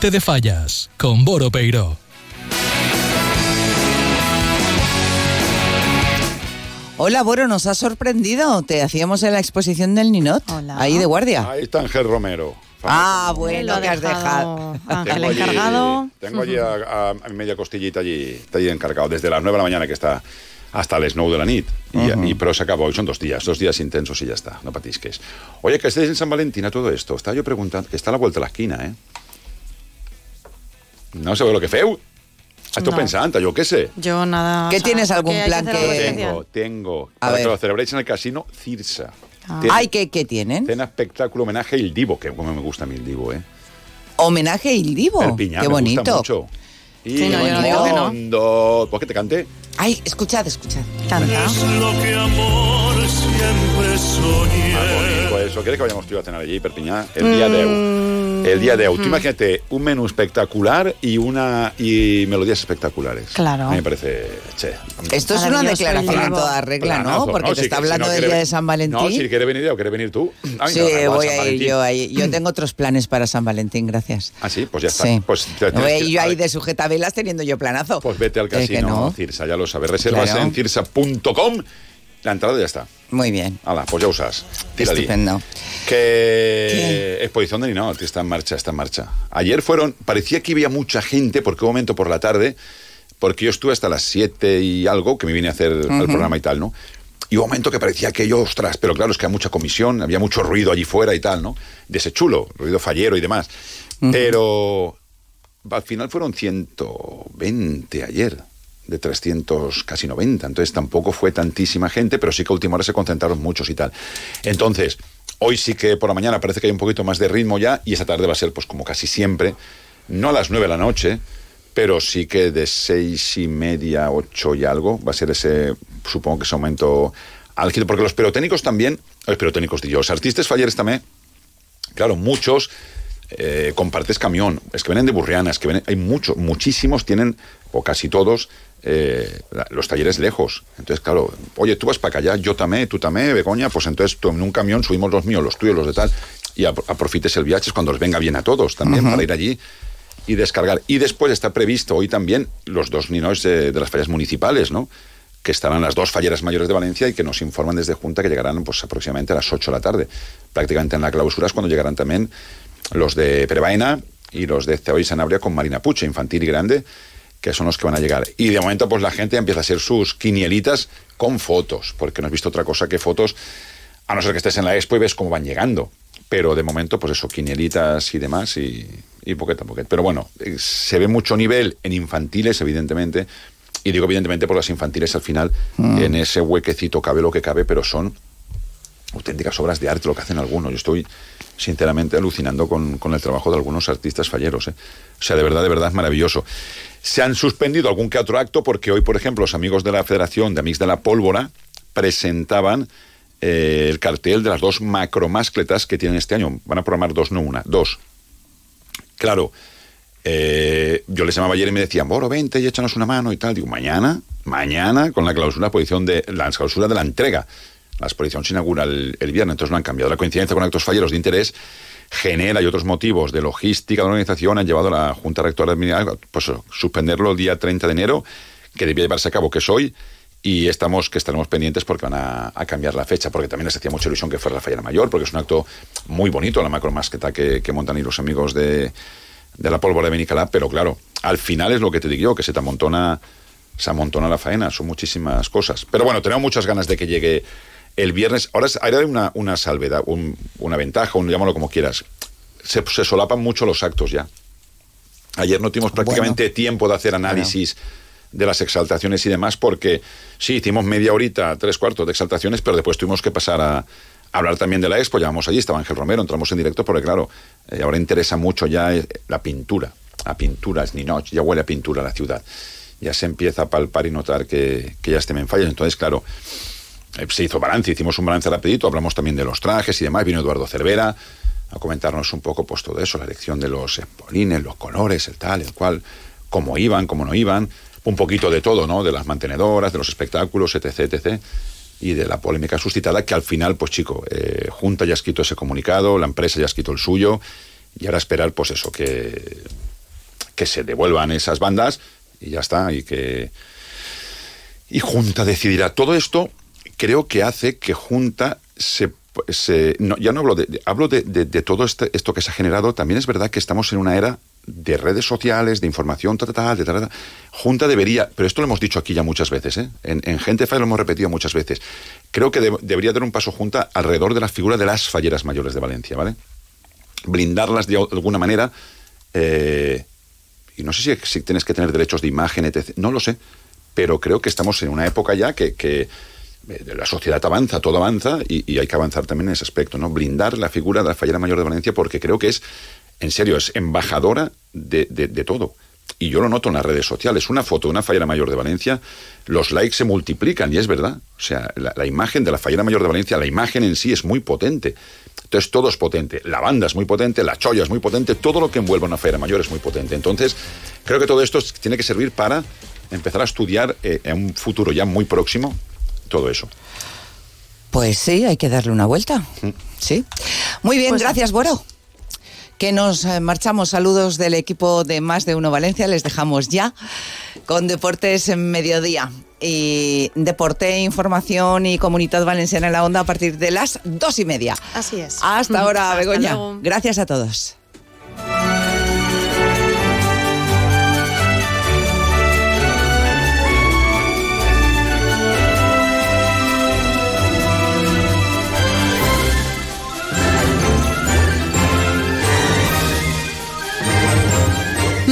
Gente de Fallas, con Boro Peiro. Hola, Boro, nos ha sorprendido. Te hacíamos en la exposición del Ninot, ahí de guardia. Ahí está Ángel Romero. Ah, bueno, que has dejado. Ángel encargado. Tengo allí a, a media costillita allí, está allí encargado, desde las 9 de la mañana que está hasta el snow de la nit. Y, Ujú. y- pero se acabó, hoy son dos días, dos días intensos y ya está, no patisques. Oye, que estés en San Valentín a todo esto, estaba yo preguntando, que está a la vuelta de la esquina, ¿eh? No sé lo que feu. Estoy No. pensando, yo qué sé. Yo nada. ¿Qué o sea, tienes algún que plan que-. Tengo, tengo. A para ver. que lo celebréis en el casino Cirsa. Ah. Ay, ¿qué, qué tienen? Cena espectáculo homenaje al Divo, que como me gusta a mí el Divo, ¿eh? Homenaje a Il Divo. El piña, Qué me gusta bonito. mucho. Y Sí, no, yo no digo que no. ¿Por qué te canté? Ay, escuchad, escuchad. Lo que amor siempre soñé. Magnífico eso. ¿Quieres que vayamos yo a cenar allí, Perpiñá? El día de Mm. El día de hoy. Tú imagínate un menú espectacular y una y melodías espectaculares. Claro. A mí me parece. Che. Esto es una declaración en toda regla, ¿no? Planazo. Porque No, te si- está si hablando no del quiere día de San Valentín. No, si quiere venir ella o quiere venir tú. A mí Sí, igual voy San a ir Valentín. yo ahí. Yo tengo otros planes para San Valentín, gracias. Ah, sí, pues ya está. Sí. Pues, te- No voy a que- yo ahí de sujetabelas teniendo yo planazo. Pues vete al Eh, que casino no. Cirsa, ya lo sabes. Reservas Claro. en cirsa.com. La entrada ya está. Muy bien. Hala, pues ya usas. Estupendo. Que exposición de Ninot está en marcha, está en marcha. Ayer fueron, parecía que había mucha gente, porque un momento por la tarde, porque yo estuve hasta las 7 y algo, que me vine a hacer el programa y tal, ¿no? Y un momento que parecía que yo, ostras, pero claro, es que había mucha comisión, había mucho ruido allí fuera y tal, ¿no? De ese chulo, ruido fallero y demás. Pero al final fueron 120 ayer, de 300, casi 90. Entonces tampoco fue tantísima gente, pero sí que a última hora se concentraron muchos y tal. Entonces, hoy sí que por la mañana parece que hay un poquito más de ritmo ya y esa tarde va a ser pues como casi siempre, no a las 9 de la noche, pero sí que de seis y media, ocho y algo, va a ser ese, supongo que ese aumento álgido, porque los pirotécnicos también, los pirotécnicos, digo, los artistas falleres también, claro, muchos eh, compartes camión, es que vienen de Burriana, es que vienen, hay muchos, muchísimos tienen, o casi todos, eh, los talleres lejos. Entonces, claro, oye, tú vas para allá, yo también, tú también, Begoña, pues entonces tú en un camión subimos los míos, los tuyos, los de tal, y apro- aprofites el viaje cuando os venga bien a todos también, para ir allí y descargar. Y después está previsto hoy también los dos ninos de, de las fallas municipales, ¿no? Que estarán las dos falleras mayores de Valencia y que nos informan desde Junta que llegarán pues aproximadamente a las 8 de la tarde. Prácticamente en la clausura es cuando llegarán también los de Perebaena y los de Ceo y Sanabria con Marina Puche, infantil y grande, que son los que van a llegar. Y de momento pues la gente empieza a hacer sus quinielitas con fotos, porque no has visto otra cosa que fotos, a no ser que estés en la expo y ves cómo van llegando. Pero de momento, pues eso, quinielitas y demás y, y poquet a poquet. Pero bueno, eh, se ve mucho nivel en infantiles, evidentemente. Y digo evidentemente por las infantiles al final, Mm. en ese huequecito cabe lo que cabe, pero son auténticas obras de arte lo que hacen algunos. Yo estoy sinceramente alucinando con, con el trabajo de algunos artistas falleros. ¿eh? O sea, de verdad, de verdad es maravilloso. Se han suspendido algún que otro acto porque hoy, por ejemplo, los amigos de la Federación de Amigos de la Pólvora presentaban eh, el cartel de las dos macromáscletas que tienen este año. Van a programar dos, no una, dos. Claro, eh, yo les llamaba ayer y me decían, Boro, vente y échanos una mano y tal. Digo, mañana, mañana, con la clausura, la posición de, la de la entrega. La exposición se inaugura el, el viernes, entonces no han cambiado. La coincidencia con actos falleros de interés genera y otros motivos de logística de la organización han llevado a la Junta Rectora de pues, suspenderlo el día 30 de enero, que debía llevarse a cabo, que es hoy, y estamos que estaremos pendientes porque van a, cambiar la fecha, porque también les hacía mucha ilusión que fuera la fallera mayor, porque es un acto muy bonito, la macromasqueta que, que montan ahí los amigos de, la pólvora de Benicalá, pero claro, al final es lo que te digo que se te amontona, se amontona la faena, son muchísimas cosas. Pero bueno, tenemos muchas ganas de que llegue el viernes. Ahora hay una, una salvedad, un- una ventaja, un, llámalo como quieras. Se, se solapan mucho los actos ya. Ayer no tuvimos prácticamente tiempo de hacer análisis de las exaltaciones y demás, porque sí, hicimos media horita, tres cuartos de exaltaciones, pero después tuvimos que pasar a, a hablar también de la expo. Llamamos allí, estaba Ángel Romero, entramos en directo, porque claro, eh, ahora interesa mucho ya eh, la pintura. La pintura es Ninoch, ya huele a pintura la ciudad. Ya se empieza a palpar y notar que, que ya esté en fallas. Entonces, claro, se hizo balance, hicimos un balance rapidito, hablamos también de los trajes y demás, vino Eduardo Cervera a comentarnos un poco pues todo eso, la elección de los espolines, los colores, el tal, el cual, cómo iban, cómo no iban, un poquito de todo, ¿no? De las mantenedoras, de los espectáculos, etc, etc, y de la polémica suscitada que al final, pues chico, eh, Junta ya ha escrito ese comunicado, la empresa ya ha escrito el suyo, y ahora esperar, pues eso, que, que se devuelvan esas bandas y ya está, y que y Junta decidirá. Todo esto creo que hace que Junta se... ya no hablo de... hablo de, todo este- esto que se ha generado. También es verdad que estamos en una era de redes sociales, de información, ta, ta, ta. Junta debería, pero esto lo hemos dicho aquí ya muchas veces, ¿eh? en, en Gente Falla lo hemos repetido muchas veces. Creo que de- debería dar un paso Junta alrededor de la figura de las falleras mayores de Valencia, ¿vale? Blindarlas de alguna manera. eh, y no sé si, si tienes que tener derechos de imagen, etc. No lo sé, pero creo que estamos en una época ya que, la sociedad avanza, todo avanza y, hay que avanzar también en ese aspecto, ¿no? Blindar la figura de la fallera mayor de Valencia porque creo que es, en serio, es embajadora de, de- todo. y yo lo noto en las redes sociales, una foto de una fallera mayor de Valencia, los likes se multiplican y es verdad. O sea, la, la imagen de la fallera mayor de Valencia, la imagen en sí es muy potente. Entonces todo es potente. La banda es muy potente, la cholla es muy potente, todo lo que envuelve una fallera mayor es muy potente. Entonces, creo que todo esto tiene que servir para empezar a estudiar eh, en un futuro ya muy próximo todo eso. Pues sí, hay que darle una vuelta. Sí. Muy bien, Pues- gracias, Boro. Que nos eh, marchamos. Saludos del equipo de Más de Uno Valencia. Les dejamos ya con Deportes en Mediodía. Y Deporte, Información y Comunidad Valenciana en la Onda a partir de las dos y media. Así es. Hasta ahora, Hasta Begoña. luego. Gracias a todos.